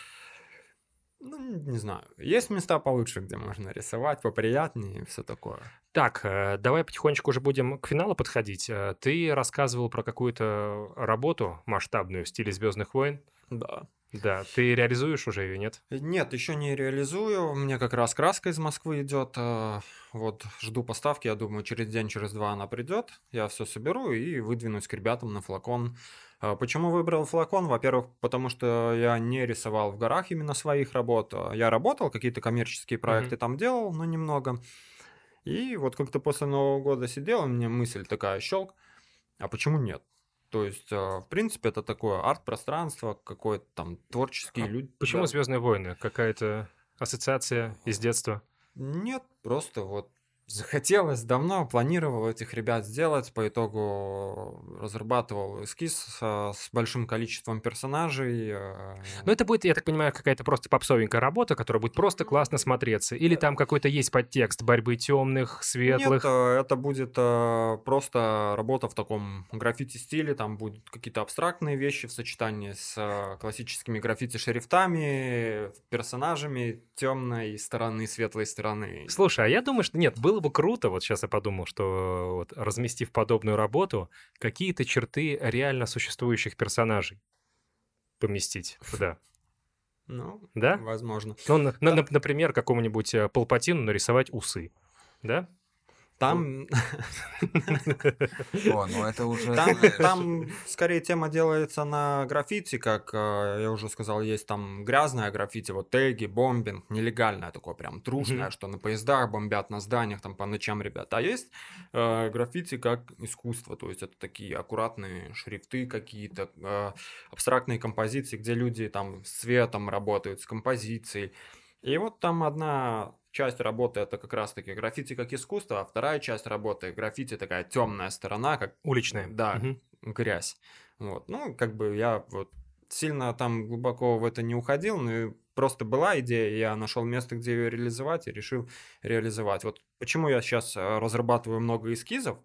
ну, не знаю, есть места получше, где можно рисовать, поприятнее и все такое. Так, э, давай потихонечку уже будем к финалу подходить. Э, Ты рассказывал про какую-то работу масштабную в стиле Звездных войн. Да. Да, ты реализуешь уже ее, нет? Нет, еще не реализую. Мне как раз краска из Москвы идет. э, Вот жду поставки. Я думаю, через день, через два она придет. Я все соберу и выдвинусь к ребятам на флакон. А Почему выбрал флакон? Во-первых, потому что я не рисовал в горах именно своих работ. А Я работал, какие-то коммерческие проекты там делал, но немного. И вот как-то после Нового года сидел, у меня мысль такая щелк. А почему нет? То есть, э, в принципе, это такое арт-пространство, какое-то там творческие А люди. Почему да. Звездные войны? Какая-то ассоциация из детства? Нет, просто вот захотелось давно, планировал этих ребят сделать, по итогу разрабатывал эскиз а, с большим количеством персонажей. э, Ну, это будет, я так понимаю, какая-то просто попсовенькая работа, которая будет просто классно смотреться. Или там какой-то есть подтекст борьбы темных, светлых. Нет, э, это будет э, просто работа в таком граффити-стиле, там будут какие-то абстрактные вещи в сочетании с э, классическими граффити-шрифтами, персонажами темной стороны, светлой стороны. Слушай, а я думаю, что нет, было бы круто, вот сейчас я подумал, что вот, разместив подобную работу, какие-то черты реально существующих персонажей поместить туда. Ну, Да? возможно. Ну, на- на- на- например, какому-нибудь э, Палпатину нарисовать усы. Да? Там, О, ну это уже... там, там скорее тема делается на граффити, как э, я уже сказал, есть там грязное граффити, вот теги, бомбинг, нелегальное такое прям трушное, Мгм. что на поездах бомбят, на зданиях там по ночам ребята. А есть э, граффити как искусство, то есть это такие аккуратные шрифты какие-то, э, абстрактные композиции, где люди там с цветом работают, с композицией. И вот там одна часть работы это как раз-таки граффити как искусство, а вторая часть работы граффити такая темная сторона, как Уличная. Да. Мгм. грязь. Вот. Ну, как бы я вот сильно там глубоко в это не уходил, но просто была идея, я нашел место, где ее реализовать, и решил реализовать. Вот почему я сейчас разрабатываю много эскизов,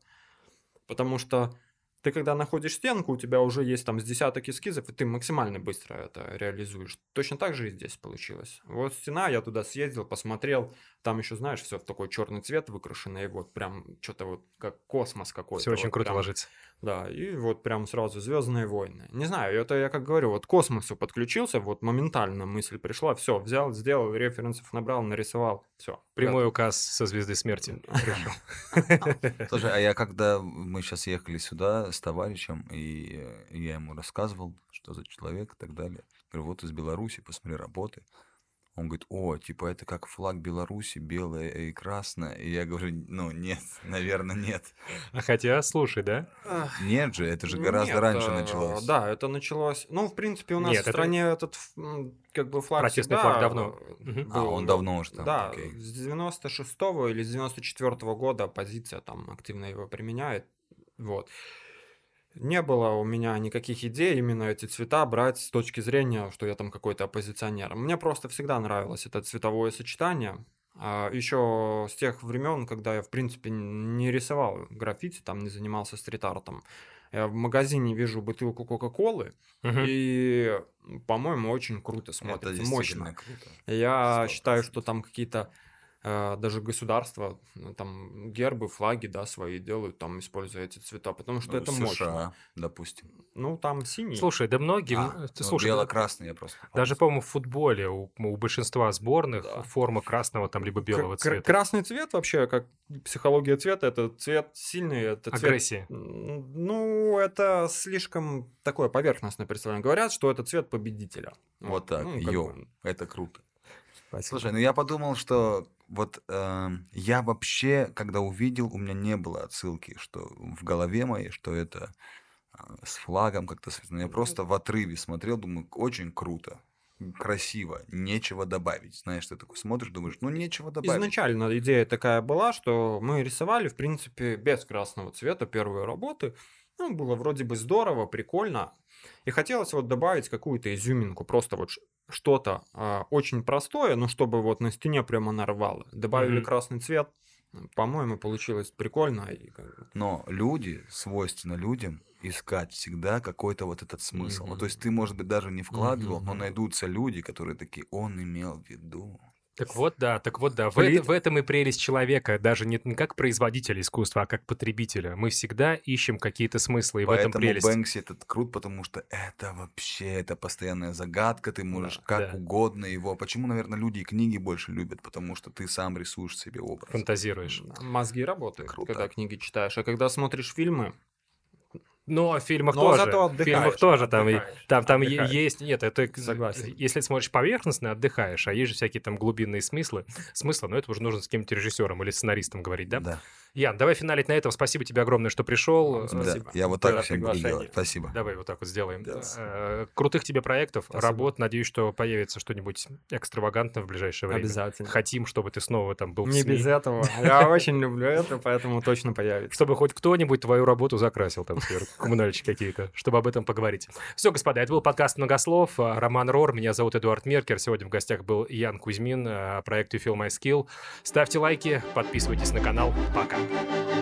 потому что ты когда находишь стенку, у тебя уже есть там с десяток эскизов, и ты максимально быстро это реализуешь. Точно так же и здесь получилось. Вот стена, я туда съездил, посмотрел, там еще, знаешь, все в такой черный цвет выкрашено, и вот прям что-то вот как космос какой-то. Все очень вот круто прям ложится. да, и вот прям сразу Звездные войны. Не знаю, это я как говорю, вот к космосу подключился, вот моментально мысль пришла, все, взял, сделал, референсов набрал, нарисовал, все. Прямой указ со звезды смерти. Слушай, а я когда мы сейчас ехали сюда с товарищем, и я ему рассказывал, что за человек и так далее. Говорю, вот из Беларуси, посмотри работы. Он говорит, о, типа это как флаг Беларуси, белое и красное. И я говорю, ну нет, наверное, нет. А хотя, слушай, да? Нет же, это же гораздо Нет, раньше э, началось. Да, это началось. Ну, в принципе, у нас Нет, в это- стране этот м, как бы флаг Протестный всегда, флаг давно. э. А, был. он давно уже там, Да, окей. с 96 или с 94 года оппозиция там активно его применяет. Вот. Не было у меня никаких идей именно эти цвета брать с точки зрения, что я там какой-то оппозиционер. Мне просто всегда нравилось это цветовое сочетание. Еще с тех времен, когда я, в принципе, не рисовал граффити, там не занимался стрит-артом. Я в магазине вижу бутылку Кока-Колы, Мгм. и, по-моему, очень круто это смотрится, действительно мощно. круто. Я Сто считаю, что там какие-то даже государства, ну, там гербы, флаги, да, свои делают, там используя эти цвета, потому что Ну, это США, мощно. допустим. Ну, там синий. Слушай, да многие... А, ты ну, слушай, бело-красный я просто. даже, по-моему, в футболе у, у большинства сборных Да. форма красного там либо белого К- цвета. Красный цвет вообще, как психология цвета, это цвет сильный, это цвет... Агрессия. Ну, это слишком такое поверхностное представление. Говорят, что это цвет победителя. Вот так, ну, йоу, бы. это круто. Спасибо. Слушай, ну я подумал, что вот эм, я вообще, когда увидел, у меня не было отсылки, что в голове моей, что это а, с флагом как-то связано. Я просто в отрыве смотрел, думаю, очень круто, красиво, нечего добавить. Знаешь, ты такой смотришь, думаешь, ну нечего добавить. Изначально идея такая была, что мы рисовали, в принципе, без красного цвета первые работы. Ну, было вроде бы здорово, прикольно. И хотелось вот добавить какую-то изюминку, просто вот что-то а, очень простое, но чтобы вот на стене прямо нарвало. Добавили Мгм. красный цвет, по-моему, получилось прикольно. Но люди, свойственно людям, искать всегда какой-то вот этот смысл. Ну, то есть ты, может быть, даже не вкладывал, но Мгм. найдутся люди, которые такие, он имел в виду. Так вот, да, так вот, да. В, Плит- это- в этом и прелесть человека, даже не не как производителя искусства, а как потребителя. Мы всегда ищем какие-то смыслы, и в этом Поэтому прелесть. Бэнкси этот крут, потому что это вообще, это постоянная загадка, ты можешь Да, как да. угодно его. Почему, наверное, люди и книги больше любят? Потому что ты сам рисуешь себе образ. Фантазируешь. мозги работают, Круто. когда книги читаешь. А когда смотришь фильмы, Но в фильмах Но тоже. зато в фильмах тоже там, и- отдыхаешь, там, там отдыхаешь. есть... Нет, это... Согласен. Если смотришь поверхностно, отдыхаешь, а есть же всякие там глубинные смыслы. Смыслы, но это уже нужно с каким-то режиссером или сценаристом говорить, да? Да. Ян, давай финалить на этом. Спасибо тебе огромное, что пришел. Э, Да, Спасибо. Я вот так всем буду делать. Спасибо. Давай вот так вот сделаем. Да. Э, Крутых тебе проектов, Спасибо. работ. Надеюсь, что появится что-нибудь экстравагантное в ближайшее время. обязательно. Хотим, чтобы ты снова там был в Не СМИ. без этого. Я очень люблю это, поэтому точно появится. Чтобы хоть кто-нибудь твою работу закрасил там сверху, коммунальщики какие-то, чтобы об этом поговорить. Все, господа, это был подкаст «Многослов». А, Роман Рор, меня зовут Эдуард Меркер. Сегодня в гостях был Ян Кузьмин, а, проект You Feel My Skill. Ставьте лайки, подписывайтесь на канал. Пока. Thank you.